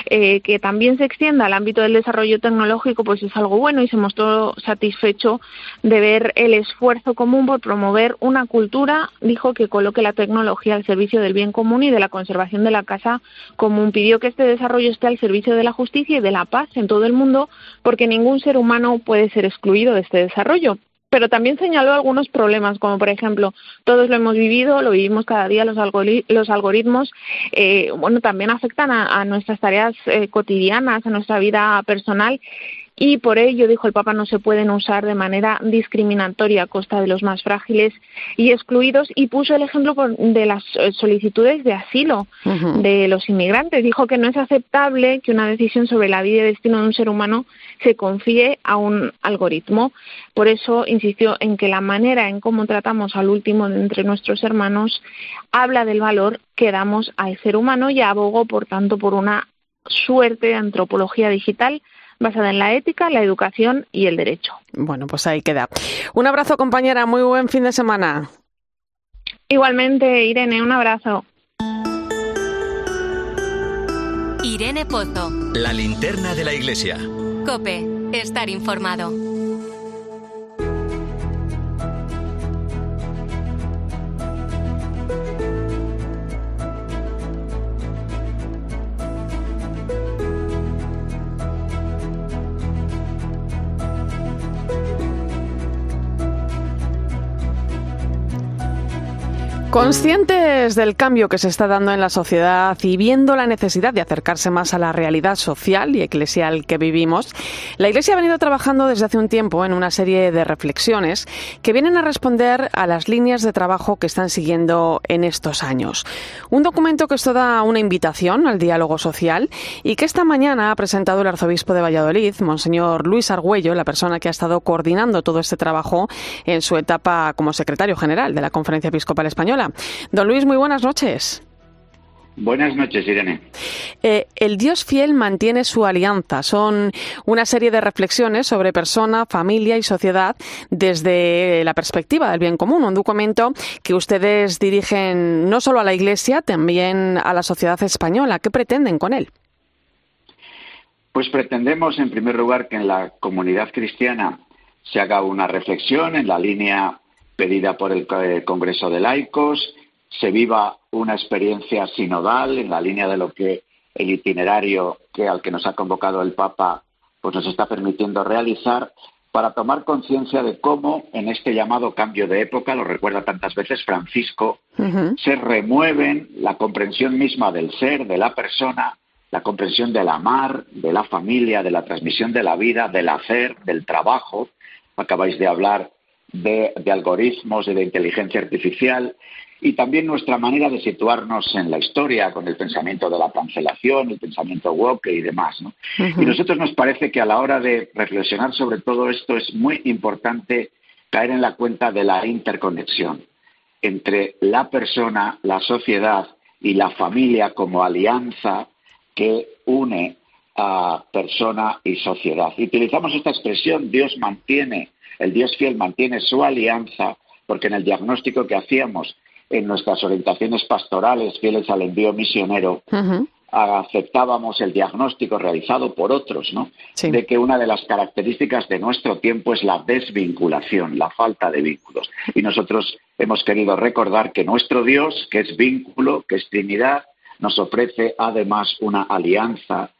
eh, que también se extienda al ámbito del desarrollo tecnológico pues es algo bueno y se mostró satisfecho de ver el esfuerzo común por promover una cultura dijo que coloque la tecnología al servicio del bien común y de la conservación de la casa común. Pidió que este desarrollo esté al servicio de la justicia y de la paz en todo el mundo porque ningún ser humano puede ser excluido de este desarrollo pero también señaló algunos problemas, como por ejemplo, todos lo hemos vivido, lo vivimos cada día, los, los algoritmos, eh, bueno, también afectan a, nuestras tareas eh, cotidianas, a nuestra vida personal y por ello, dijo el Papa, no se pueden usar de manera discriminatoria a costa de los más frágiles y excluidos y puso el ejemplo de las solicitudes de asilo de los inmigrantes. Dijo que no es aceptable que una decisión sobre la vida y destino de un ser humano se confíe a un algoritmo. Por eso insistió en que la manera en cómo tratamos al último de entre nuestros hermanos habla del valor que damos al ser humano y abogó, por tanto, por una suerte de antropología digital basada en la ética, la educación y el derecho. Bueno, pues ahí queda. Un abrazo, compañera. Muy buen fin de semana. Igualmente, Irene, un abrazo. Irene Pozo. La linterna de la iglesia. Cope, estar informado. Conscientes del cambio que se está dando en la sociedad y viendo la necesidad de acercarse más a la realidad social y eclesial que vivimos, la Iglesia ha venido trabajando desde hace un tiempo en una serie de reflexiones que vienen a responder a las líneas de trabajo que están siguiendo en estos años. Un documento que es toda una invitación al diálogo social y que esta mañana ha presentado el arzobispo de Valladolid, Monseñor Luis Argüello, la persona que ha estado coordinando todo este trabajo en su etapa como secretario general de la Conferencia Episcopal Española. Don Luis, muy buenas noches. Buenas noches, Irene. Eh, el Dios fiel mantiene su alianza. Son una serie de reflexiones sobre persona, familia y sociedad desde la perspectiva del bien común. Un documento que ustedes dirigen no solo a la Iglesia, también a la sociedad española. ¿Qué pretenden con él? Pues pretendemos, en primer lugar, que en la comunidad cristiana se haga una reflexión en la línea pedida por el Congreso de Laicos, se viva una experiencia sinodal en la línea de lo que el itinerario que al que nos ha convocado el Papa pues nos está permitiendo realizar para tomar conciencia de cómo en este llamado cambio de época, lo recuerda tantas veces Francisco, se remueven la comprensión misma del ser, de la persona, la comprensión del amar, de la familia, de la transmisión de la vida, del hacer, del trabajo. Acabáis de hablar de, algoritmos y de inteligencia artificial y también nuestra manera de situarnos en la historia con el pensamiento de la cancelación, el pensamiento woke y demás. ¿no? Y nosotros nos parece que a la hora de reflexionar sobre todo esto es muy importante caer en la cuenta de la interconexión entre la persona, la sociedad y la familia como alianza que une a persona y sociedad. Y utilizamos esta expresión, Dios mantiene el Dios fiel mantiene su alianza porque en el diagnóstico que hacíamos en nuestras orientaciones pastorales fieles al envío misionero, aceptábamos el diagnóstico realizado por otros, ¿no? De que una de las características de nuestro tiempo es la desvinculación, la falta de vínculos. Y nosotros hemos querido recordar que nuestro Dios, que es vínculo, que es Trinidad, nos ofrece además una alianza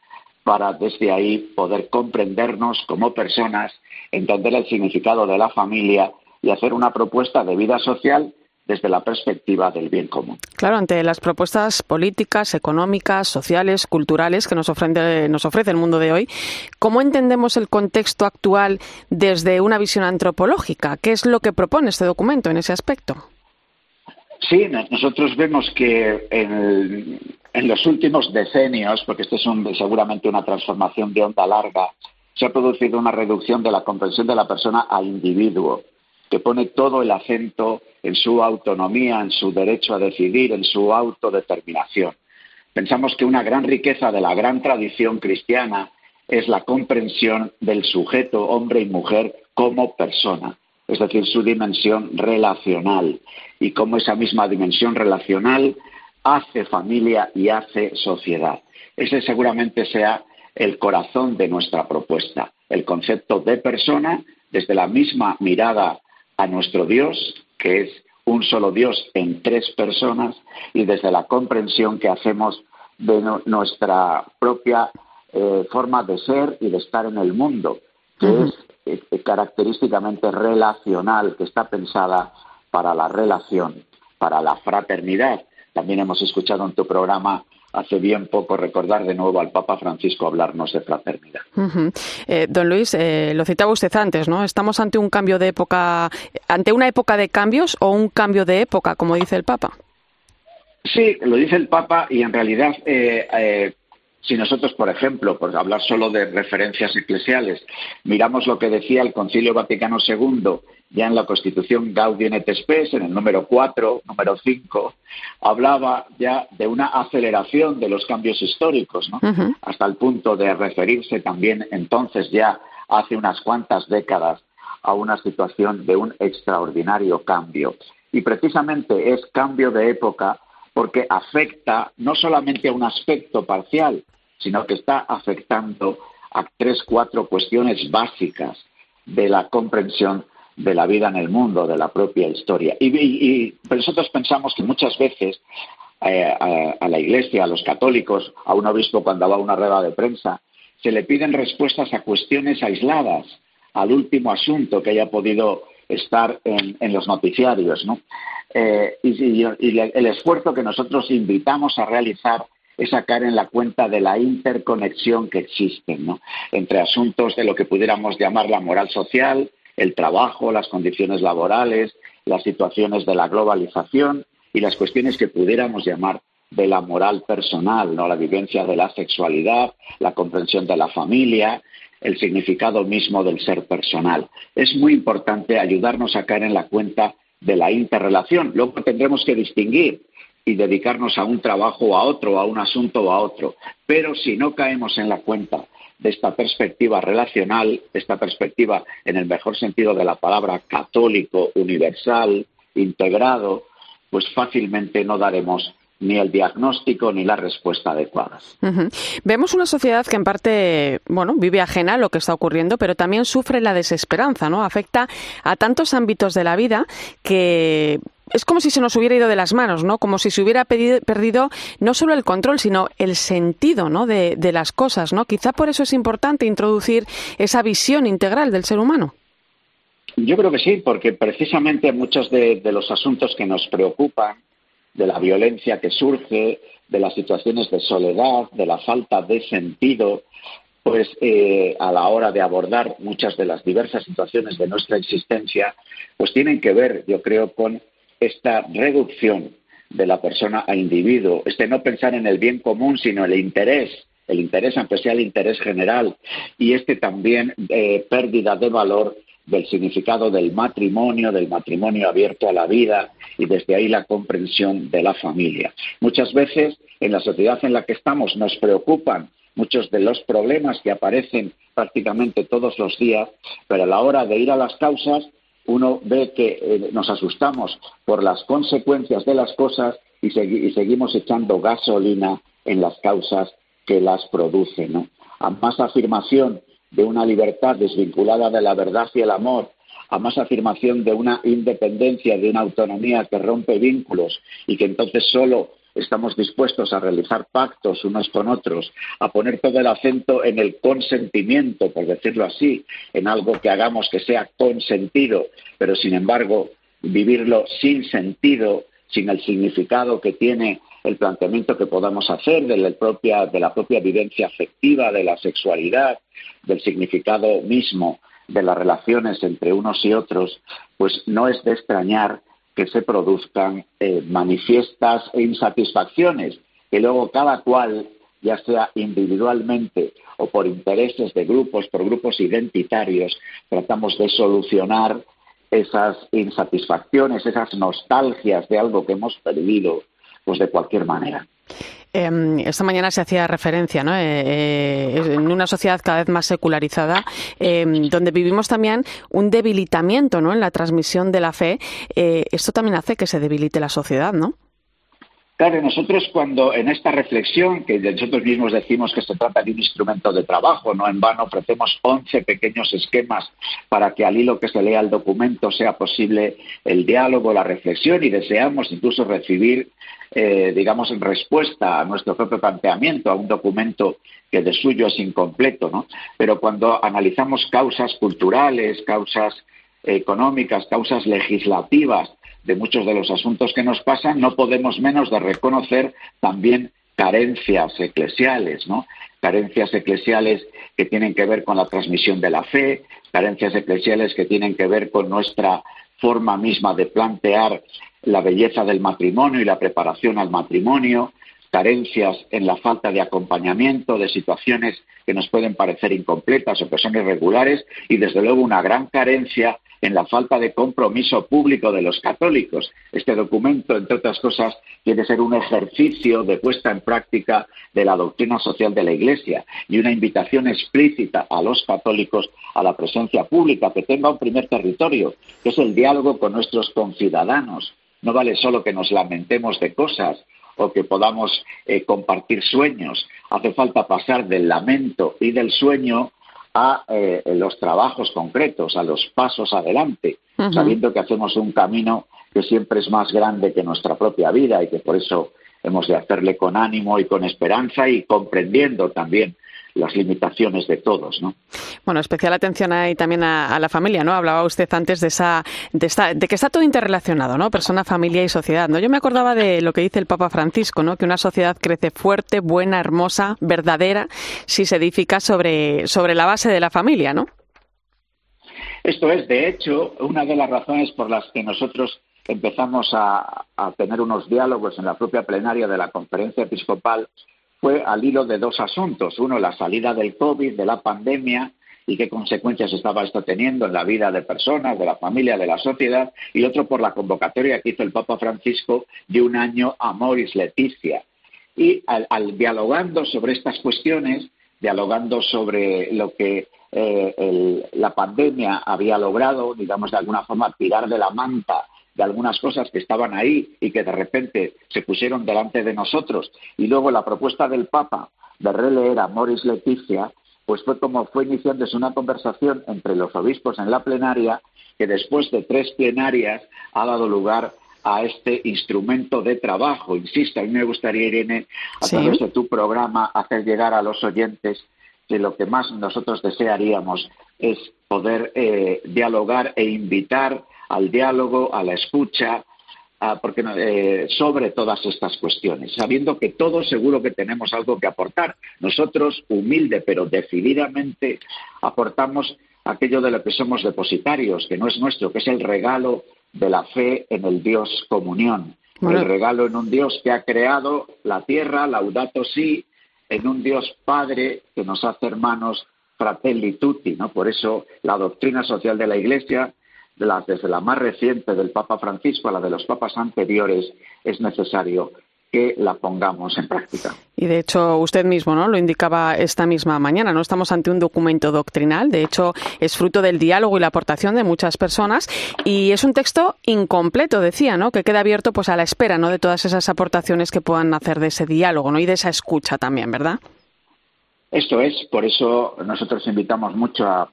para desde ahí poder comprendernos como personas, entender el significado de la familia y hacer una propuesta de vida social desde la perspectiva del bien común. Claro, ante las propuestas políticas, económicas, sociales, culturales que nos ofrece, nos ofrece el mundo de hoy, ¿cómo entendemos el contexto actual desde una visión antropológica? ¿Qué es lo que propone este documento en ese aspecto? Sí, nosotros vemos que en, en los últimos decenios, porque esto es seguramente una transformación de onda larga, se ha producido una reducción de la comprensión de la persona al individuo, que pone todo el acento en su autonomía, en su derecho a decidir, en su autodeterminación. Pensamos que una gran riqueza de la gran tradición cristiana es la comprensión del sujeto, hombre y mujer, como persona, es decir, su dimensión relacional, y cómo esa misma dimensión relacional hace familia y hace sociedad. Ese seguramente sea el corazón de nuestra propuesta, el concepto de persona desde la misma mirada a nuestro Dios, que es un solo Dios en tres personas, y desde la comprensión que hacemos de nuestra propia eh, forma de ser y de estar en el mundo, que es característicamente relacional, que está pensada para la relación, para la fraternidad. También hemos escuchado en tu programa hace bien poco recordar de nuevo al Papa Francisco hablarnos de fraternidad. Eh, don Luis, eh, lo citaba usted antes, ¿no? Estamos ante un cambio de época, ante una época de cambios o un cambio de época, como dice el Papa. Sí, lo dice el Papa y en realidad eh, si nosotros, por ejemplo, por hablar solo de referencias eclesiales, miramos lo que decía el Concilio Vaticano II ya en la Constitución Gaudium et Spes, en el número 4, número 5, hablaba ya de una aceleración de los cambios históricos, ¿no? hasta el punto de referirse también entonces ya hace unas cuantas décadas a una situación de un extraordinario cambio. Y precisamente es cambio de época porque afecta no solamente a un aspecto parcial, sino que está afectando a tres, cuatro cuestiones básicas de la comprensión de la vida en el mundo, de la propia historia. Y, nosotros pensamos que muchas veces eh, a, la Iglesia, a los católicos, a un obispo cuando va a una rueda de prensa, se le piden respuestas a cuestiones aisladas, al último asunto que haya podido estar en, los noticiarios. ¿no? Eh, y, el esfuerzo que nosotros invitamos a realizar es sacar en la cuenta de la interconexión que existe entre asuntos de lo que pudiéramos llamar la moral social, el trabajo, las condiciones laborales, las situaciones de la globalización y las cuestiones que pudiéramos llamar de la moral personal, ¿no? la vivencia de la sexualidad, la comprensión de la familia, el significado mismo del ser personal. Es muy importante ayudarnos a caer en la cuenta de la interrelación. Luego tendremos que distinguir y dedicarnos a un trabajo a otro, a un asunto a otro. Pero si no caemos en la cuenta de esta perspectiva relacional, esta perspectiva en el mejor sentido de la palabra católico, universal, integrado, pues fácilmente no daremos ni el diagnóstico ni la respuesta adecuadas. Vemos una sociedad que en parte, bueno, vive ajena a lo que está ocurriendo, pero también sufre la desesperanza, ¿no? Afecta a tantos ámbitos de la vida que es como si se nos hubiera ido de las manos, ¿no? Como si se hubiera perdido no solo el control, sino el sentido, ¿no? De, las cosas, ¿no? Quizá por eso es importante introducir esa visión integral del ser humano. Yo creo que sí, porque precisamente muchos de, los asuntos que nos preocupan, de la violencia que surge, de las situaciones de soledad, de la falta de sentido, pues eh, a la hora de abordar muchas de las diversas situaciones de nuestra existencia, pues tienen que ver, yo creo, con esta reducción de la persona a individuo, este no pensar en el bien común, sino el interés, el interés, aunque sea el interés general, y este también eh, pérdida de valor del significado del matrimonio, del matrimonio abierto a la vida y desde ahí la comprensión de la familia. Muchas veces en la sociedad en la que estamos nos preocupan muchos de los problemas que aparecen prácticamente todos los días, pero a la hora de ir a las causas uno ve que eh, nos asustamos por las consecuencias de las cosas y, seguimos echando gasolina en las causas que las producen. A más afirmación de una libertad desvinculada de la verdad y el amor, a más afirmación de una independencia, de una autonomía que rompe vínculos y que entonces solo estamos dispuestos a realizar pactos unos con otros, a poner todo el acento en el consentimiento, por decirlo así, en algo que hagamos que sea consentido, pero sin embargo vivirlo sin sentido, sin el significado que tiene el planteamiento que podamos hacer de la propia, de la propia vivencia afectiva, de la sexualidad, del significado mismo de las relaciones entre unos y otros, pues no es de extrañar que se produzcan eh, manifiestas insatisfacciones, que luego cada cual, ya sea individualmente o por intereses de grupos, por grupos identitarios, tratamos de solucionar esas insatisfacciones, esas nostalgias de algo que hemos perdido, pues de cualquier manera. Em, esta mañana se hacía referencia, ¿no? Eh, eh, en una sociedad cada vez más secularizada, em, donde vivimos también un debilitamiento, ¿no? En la transmisión de la fe. Eh, esto también hace que se debilite la sociedad, ¿no? Claro, nosotros cuando en esta reflexión, que nosotros mismos decimos que se trata de un instrumento de trabajo, no en vano ofrecemos 11 pequeños esquemas para que al hilo que se lea el documento sea posible el diálogo, la reflexión y deseamos incluso recibir, eh, digamos, en respuesta a nuestro propio planteamiento, a un documento que de suyo es incompleto, ¿no? Pero cuando analizamos causas culturales, causas económicas, causas legislativas, de muchos de los asuntos que nos pasan, no podemos menos de reconocer también carencias eclesiales, ¿no? Carencias eclesiales que tienen que ver con la transmisión de la fe, carencias eclesiales que tienen que ver con nuestra forma misma de plantear la belleza del matrimonio y la preparación al matrimonio, carencias en la falta de acompañamiento de situaciones que nos pueden parecer incompletas o que son irregulares y desde luego una gran carencia en la falta de compromiso público de los católicos. Este documento, entre otras cosas, tiene que ser un ejercicio de puesta en práctica de la doctrina social de la Iglesia y una invitación explícita a los católicos a la presencia pública, que tenga un primer territorio, que es el diálogo con nuestros conciudadanos. No vale solo que nos lamentemos de cosas o que podamos eh, compartir sueños. Hace falta pasar del lamento y del sueño a eh, los trabajos concretos, a los pasos adelante, sabiendo que hacemos un camino que siempre es más grande que nuestra propia vida y que por eso hemos de hacerle con ánimo y con esperanza y comprendiendo también las limitaciones de todos, ¿no? Bueno, especial atención ahí también a, la familia, ¿no? Hablaba usted antes de esa, de esta, de que está todo interrelacionado, ¿no? Persona, familia y sociedad, ¿no? Yo me acordaba de lo que dice el Papa Francisco, ¿no? Que una sociedad crece fuerte, buena, hermosa, verdadera, si se edifica sobre, sobre la base de la familia, ¿no? Esto es, de hecho, una de las razones por las que nosotros empezamos a, a tener unos diálogos en la propia plenaria de la conferencia episcopal fue al hilo de dos asuntos. Uno, la salida del COVID, de la pandemia y qué consecuencias estaba esto teniendo en la vida de personas, de la familia, de la sociedad, y otro por la convocatoria que hizo el Papa Francisco de un año Amoris Leticia. Y al, dialogando sobre estas cuestiones, dialogando sobre lo que eh, la pandemia había logrado, digamos, de alguna forma, tirar de la manta de algunas cosas que estaban ahí y que de repente se pusieron delante de nosotros. Y luego la propuesta del Papa de releer a Moris Leticia, pues fue como fue iniciándose una conversación entre los obispos en la plenaria, que después de tres plenarias ha dado lugar a este instrumento de trabajo. Insisto, a mí me gustaría, Irene, a través de tu programa, hacer llegar a los oyentes que lo que más nosotros desearíamos es poder eh, dialogar e invitar al diálogo, a la escucha, porque eh, sobre todas estas cuestiones, sabiendo que todos seguro que tenemos algo que aportar. Nosotros, humilde pero decididamente, aportamos aquello de lo que somos depositarios, que no es nuestro, que es el regalo de la fe en el Dios comunión, el regalo en un Dios que ha creado la tierra, laudato si, en un Dios Padre que nos hace hermanos fratelli tutti, ¿no? Por eso la doctrina social de la Iglesia desde la más reciente del Papa Francisco a la de los papas anteriores, es necesario que la pongamos en práctica. Y de hecho, usted mismo ¿no? lo indicaba esta misma mañana. No estamos ante un documento doctrinal. De hecho, es fruto del diálogo y la aportación de muchas personas. Y es un texto incompleto, decía, ¿no? que queda abierto pues, a la espera ¿no? de todas esas aportaciones que puedan hacer de ese diálogo ¿no? y de esa escucha también, ¿verdad? Esto es, por eso nosotros invitamos mucho a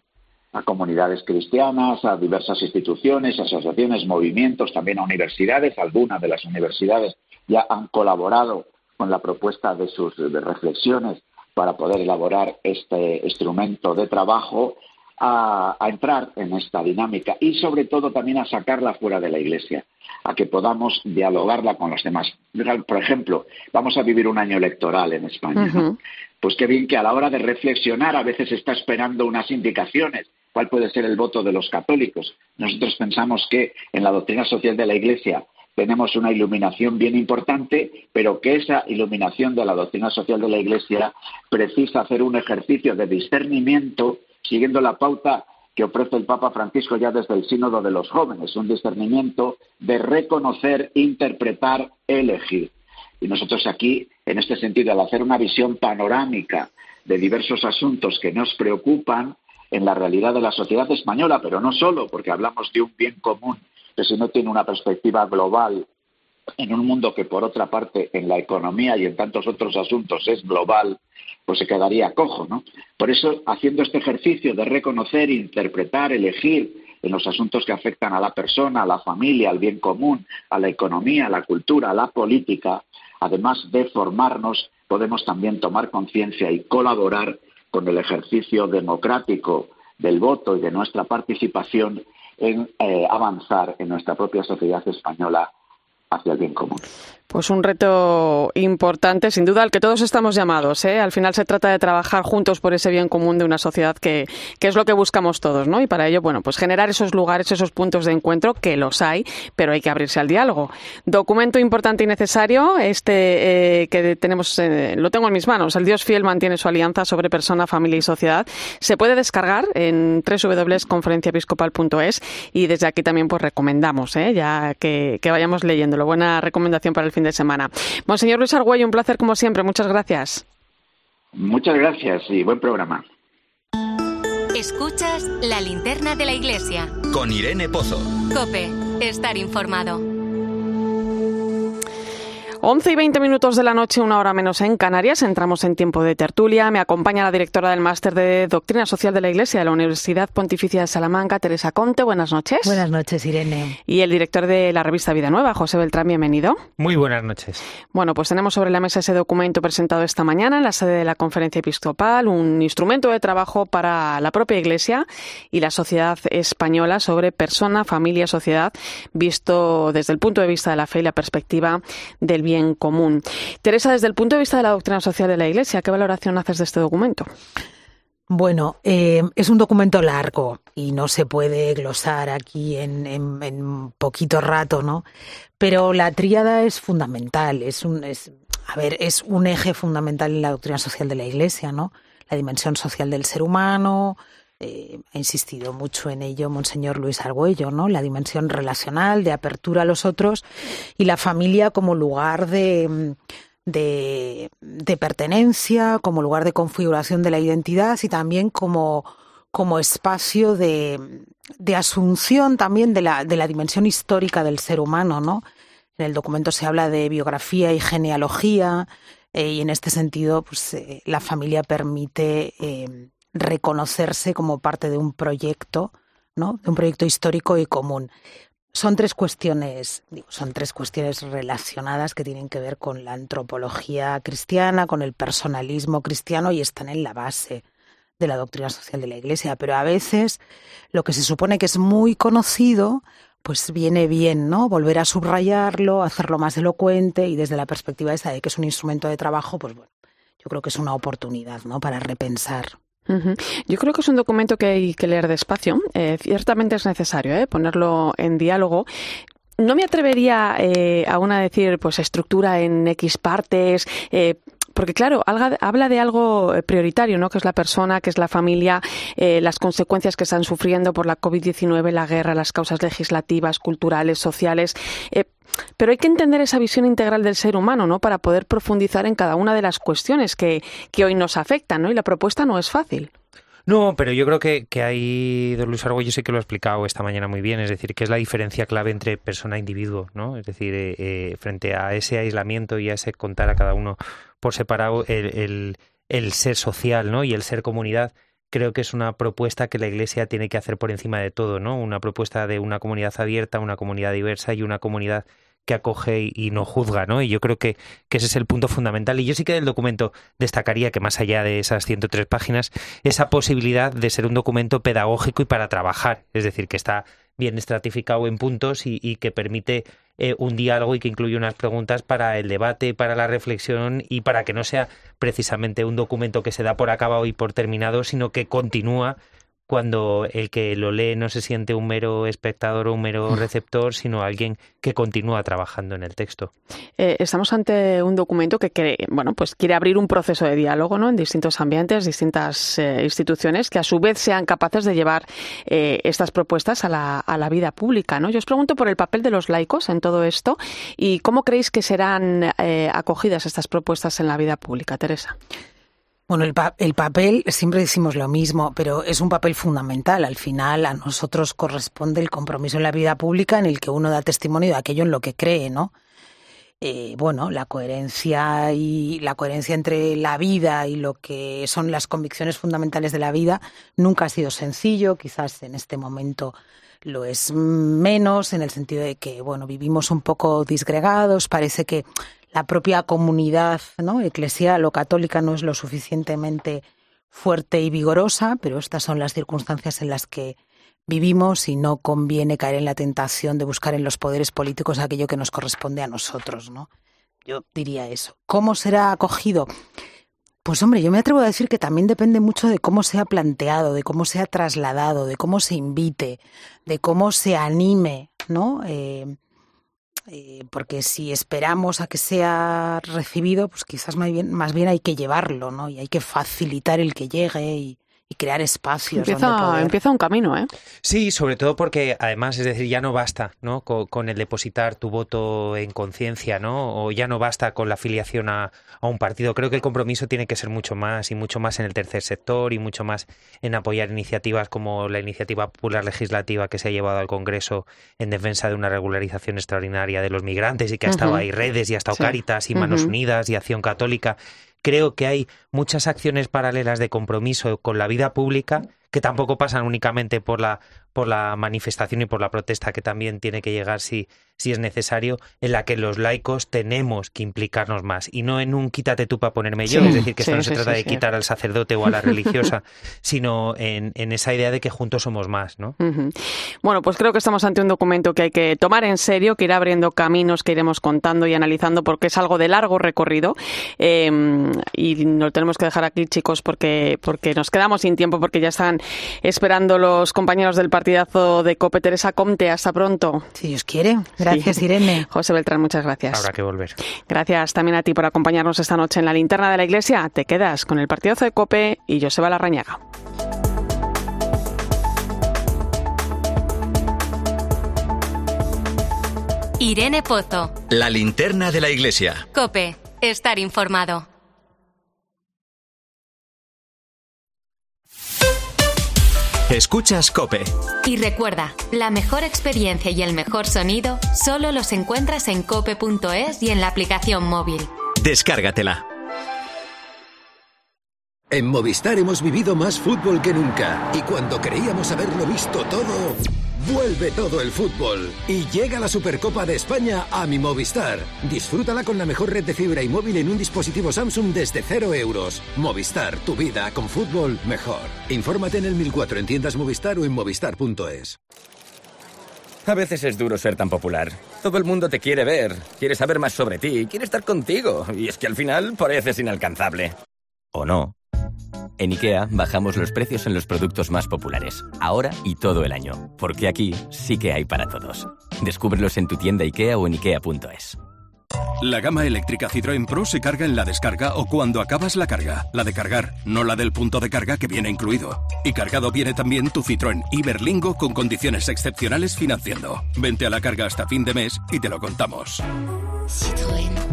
a comunidades cristianas, a diversas instituciones, asociaciones, movimientos, también a universidades. Algunas de las universidades ya han colaborado con la propuesta de sus reflexiones para poder elaborar este instrumento de trabajo a, entrar en esta dinámica y sobre todo también a sacarla fuera de la Iglesia, a que podamos dialogarla con los demás. Por ejemplo, vamos a vivir un año electoral en España. Pues qué bien que a la hora de reflexionar a veces está esperando unas indicaciones cuál puede ser el voto de los católicos. Nosotros pensamos que en la doctrina social de la Iglesia tenemos una iluminación bien importante, pero que esa iluminación de la doctrina social de la Iglesia precisa hacer un ejercicio de discernimiento siguiendo la pauta que ofrece el Papa Francisco ya desde el Sínodo de los Jóvenes, un discernimiento de reconocer, interpretar, elegir. Y nosotros aquí, en este sentido, al hacer una visión panorámica de diversos asuntos que nos preocupan, en la realidad de la sociedad española, pero no solo, porque hablamos de un bien común que si no tiene una perspectiva global en un mundo que por otra parte en la economía y en tantos otros asuntos es global, pues se quedaría cojo, ¿no? Por eso, haciendo este ejercicio de reconocer, interpretar, elegir en los asuntos que afectan a la persona, a la familia, al bien común, a la economía, a la cultura, a la política, además de formarnos, podemos también tomar conciencia y colaborar con el ejercicio democrático del voto y de nuestra participación en eh, avanzar en nuestra propia sociedad española el bien común. Pues un reto importante, sin duda, al que todos estamos llamados. ¿eh? Al final se trata de trabajar juntos por ese bien común de una sociedad que, que, es lo que buscamos todos, ¿no? Y para ello, bueno, pues generar esos lugares, esos puntos de encuentro, que los hay, pero hay que abrirse al diálogo. Documento importante y necesario, este eh, que tenemos, eh, lo tengo en mis manos. El Dios Fiel mantiene su alianza sobre persona, familia y sociedad. Se puede descargar en www.conferenciaepiscopal.es y desde aquí también pues recomendamos, ¿eh? ya que vayamos leyéndolo. Buena recomendación para el fin de semana. Monseñor Luis Argüello, un placer como siempre. Muchas gracias. Muchas gracias y buen programa. Escuchas la linterna de la iglesia. Con Irene Pozo. Cope, estar informado. 11 y 20 minutos de la noche, una hora menos en Canarias. Entramos en tiempo de tertulia. Me acompaña la directora del Máster de Doctrina Social de la Iglesia de la Universidad Pontificia de Salamanca, Teresa Conte. Buenas noches. Buenas noches, Irene. Y el director de la revista Vida Nueva, José Beltrán, bienvenido. Muy buenas noches. Bueno, pues tenemos sobre la mesa ese documento presentado esta mañana en la sede de la Conferencia Episcopal, un instrumento de trabajo para la propia Iglesia y la sociedad española sobre persona, familia, sociedad, visto desde el punto de vista de la fe y la perspectiva del bien común. Teresa, desde el punto de vista de la doctrina social de la Iglesia, ¿qué valoración haces de este documento? Bueno, eh, es un documento largo y no se puede glosar aquí en, en, poquito rato, ¿no? Pero la tríada es fundamental, es un, es, a ver, es un eje fundamental en la doctrina social de la Iglesia, ¿no? La dimensión social del ser humano, eh, ha insistido mucho en ello Monseñor Luis Argüello, ¿no? La dimensión relacional, de apertura a los otros y la familia como lugar de, de, pertenencia, como lugar de configuración de la identidad y también como, como espacio de, de asunción también de la, de la dimensión histórica del ser humano, ¿no? En el documento se habla de biografía y genealogía, eh, y en este sentido, pues eh, la familia permite reconocerse como parte de un proyecto, ¿no? De un proyecto histórico y común. Son tres cuestiones, son tres cuestiones relacionadas que tienen que ver con la antropología cristiana, con el personalismo cristiano y están en la base de la doctrina social de la Iglesia. Pero a veces lo que se supone que es muy conocido, pues viene bien, ¿no? Volver a subrayarlo, hacerlo más elocuente y desde la perspectiva esa de que es un instrumento de trabajo, pues bueno, yo creo que es una oportunidad, ¿no? Para repensar yo creo que es un documento que hay que leer despacio. Eh, ciertamente es necesario ¿eh? ponerlo en diálogo. No me atrevería eh, aún a decir, pues, estructura en X partes, eh, porque claro, habla de algo prioritario, ¿no? Que es la persona, que es la familia, eh, las consecuencias que están sufriendo por la COVID-19, la guerra, las causas legislativas, culturales, sociales. Eh, pero hay que entender esa visión integral del ser humano, ¿no? Para poder profundizar en cada una de las cuestiones que, que hoy nos afectan, ¿no? Y la propuesta no es fácil. No, pero yo creo que, que hay, don Luis Argüello sí que lo ha explicado esta mañana muy bien, es decir, que es la diferencia clave entre persona e individuo, ¿no? Es decir, eh, eh, frente a ese aislamiento y a ese contar a cada uno por separado el, el, el ser social, ¿no? Y el ser comunidad, creo que es una propuesta que la Iglesia tiene que hacer por encima de todo, ¿no? Una propuesta de una comunidad abierta, una comunidad diversa y una comunidad que acoge y no juzga, ¿no? Y yo creo que, ese es el punto fundamental. Y yo sí que del documento destacaría que más allá de esas 103 páginas, esa posibilidad de ser un documento pedagógico y para trabajar, es decir, que está bien estratificado en puntos y, y que permite eh, un diálogo y que incluye unas preguntas para el debate, para la reflexión y para que no sea precisamente un documento que se da por acabado y por terminado, sino que continúa cuando el que lo lee no se siente un mero espectador o un mero receptor, sino alguien que continúa trabajando en el texto. Eh, estamos ante un documento que quiere, bueno, pues quiere abrir un proceso de diálogo ¿no? en distintos ambientes, distintas eh, instituciones, que a su vez sean capaces de llevar eh, estas propuestas a la, a la, vida pública. ¿no? Yo os pregunto por el papel de los laicos en todo esto y cómo creéis que serán acogidas estas propuestas en la vida pública, Teresa. Bueno, el, el, papel, siempre decimos lo mismo, pero es un papel fundamental. Al final a nosotros corresponde el compromiso en la vida pública en el que uno da testimonio de aquello en lo que cree, ¿no? eh, bueno, la coherencia y la coherencia entre la vida y lo que son las convicciones fundamentales de la vida nunca ha sido sencillo. Quizás en este momento lo es menos, en el sentido de que, bueno, vivimos un poco disgregados. Parece que la propia comunidad ¿no? eclesial o católica no es lo suficientemente fuerte y vigorosa, pero estas son las circunstancias en las que vivimos y no conviene caer en la tentación de buscar en los poderes políticos aquello que nos corresponde a nosotros, ¿no? Yo diría eso. ¿Cómo será acogido? Pues hombre, yo me atrevo a decir que también depende mucho de cómo se ha planteado, de cómo se ha trasladado, de cómo se invite, de cómo se anime, ¿no? Eh, eh, porque si esperamos a que sea recibido, pues quizás más bien, más bien hay que llevarlo, ¿no? Y hay que facilitar el que llegue y, crear espacios. Empieza, empieza un camino, ¿eh? Sí, sobre todo porque además, es decir, ya no basta ¿no? Con, el depositar tu voto en conciencia, ¿no? O ya no basta con la afiliación a, a, un partido. Creo que el compromiso tiene que ser mucho más y mucho más en el tercer sector y mucho más en apoyar iniciativas como la iniciativa popular legislativa que se ha llevado al Congreso en defensa de una regularización extraordinaria de los migrantes y que ha estado ahí redes y ha estado Cáritas y Manos Unidas y Acción Católica creo que hay muchas acciones paralelas de compromiso con la vida pública que tampoco pasan únicamente por la por la manifestación y por la protesta que también tiene que llegar si, si es necesario, en la que los laicos tenemos que implicarnos más y no en un quítate tú para ponerme yo, es decir, que esto no se trata de quitar al sacerdote o a la religiosa, sino en, en, esa idea de que juntos somos más, ¿no? Bueno, pues creo que estamos ante un documento que hay que tomar en serio, que irá abriendo caminos que iremos contando y analizando porque es algo de largo recorrido em, y lo tenemos que dejar aquí, chicos, porque, porque nos quedamos sin tiempo porque ya están esperando los compañeros del partidazo de Cope. Teresa Comte, hasta pronto. Si Dios quiere. Gracias, Irene. José Beltrán, muchas gracias. Habrá que volver. Gracias también a ti por acompañarnos esta noche en la linterna de la iglesia. Te quedas con el partidazo de Cope y Joseba Larrañaga. Irene Pozo. La linterna de la iglesia. Cope. Estar informado. Escuchas Cope. Y recuerda, la mejor experiencia y el mejor sonido solo los encuentras en cope.es y en la aplicación móvil. Descárgatela. En Movistar hemos vivido más fútbol que nunca y cuando creíamos haberlo visto todo, vuelve todo el fútbol y llega la Supercopa de España a mi Movistar. Disfrútala con la mejor red de fibra y móvil en un dispositivo Samsung desde cero euros. Movistar, tu vida con fútbol mejor. Infórmate en el 1004 en tiendas Movistar o en movistar.es. A veces es duro ser tan popular. Todo el mundo te quiere ver, quiere saber más sobre ti, quiere estar contigo. Y es que al final pareces inalcanzable. ¿O no? En IKEA bajamos los precios en los productos más populares, ahora y todo el año, porque aquí sí que hay para todos. Descúbrelos en tu tienda IKEA o en IKEA.es. La gama eléctrica Citroën Pro se carga en la descarga o cuando acabas la carga. La de cargar, no la del punto de carga que viene incluido. Y cargado viene también tu Citroën Iberlingo con condiciones excepcionales financiando. Vente a la carga hasta fin de mes y te lo contamos. Citroën.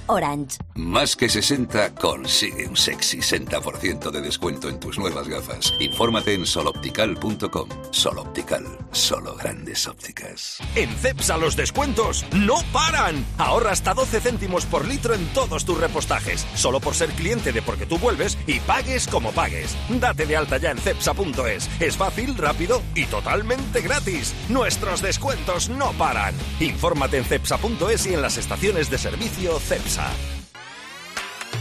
Orange. Más que 60 consigue un sexy 60% de descuento en tus nuevas gafas. Infórmate en soloptical.com. Soloptical, solo grandes ópticas. En Cepsa los descuentos no paran. Ahorra hasta 12 céntimos por litro en todos tus repostajes. Solo por ser cliente de Porque tú vuelves y pagues como pagues. Date de alta ya en cepsa.es. Es fácil, rápido y totalmente gratis. Nuestros descuentos no paran. Infórmate en cepsa.es y en las estaciones de servicio Cepsa. casa.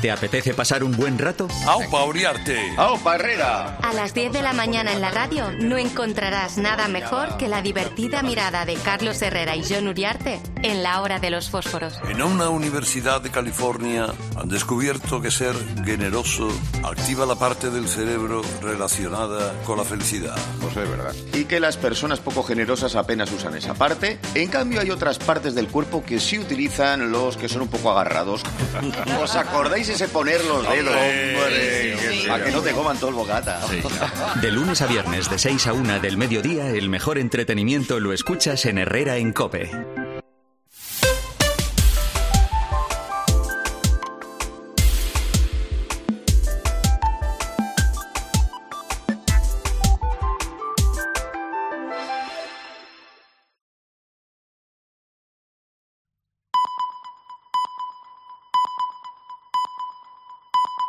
¿Te apetece pasar un buen rato? ¡Aupa Uriarte! ¡Aupa Herrera! A las 10 de la mañana en la radio no encontrarás nada mejor que la divertida mirada de Carlos Herrera y John Uriarte en la hora de los fósforos. En una universidad de California han descubierto que ser generoso activa la parte del cerebro relacionada con la felicidad. Pues es verdad. Y que las personas poco generosas apenas usan esa parte. En cambio hay otras partes del cuerpo que sí utilizan los que son un poco agarrados. ¿Os acordáis sé poner los dedos. Hombre, Para que no te coman todo el bocata. De lunes a viernes de 6 a 1 del mediodía, el mejor entretenimiento lo escuchas en Herrera en Cope.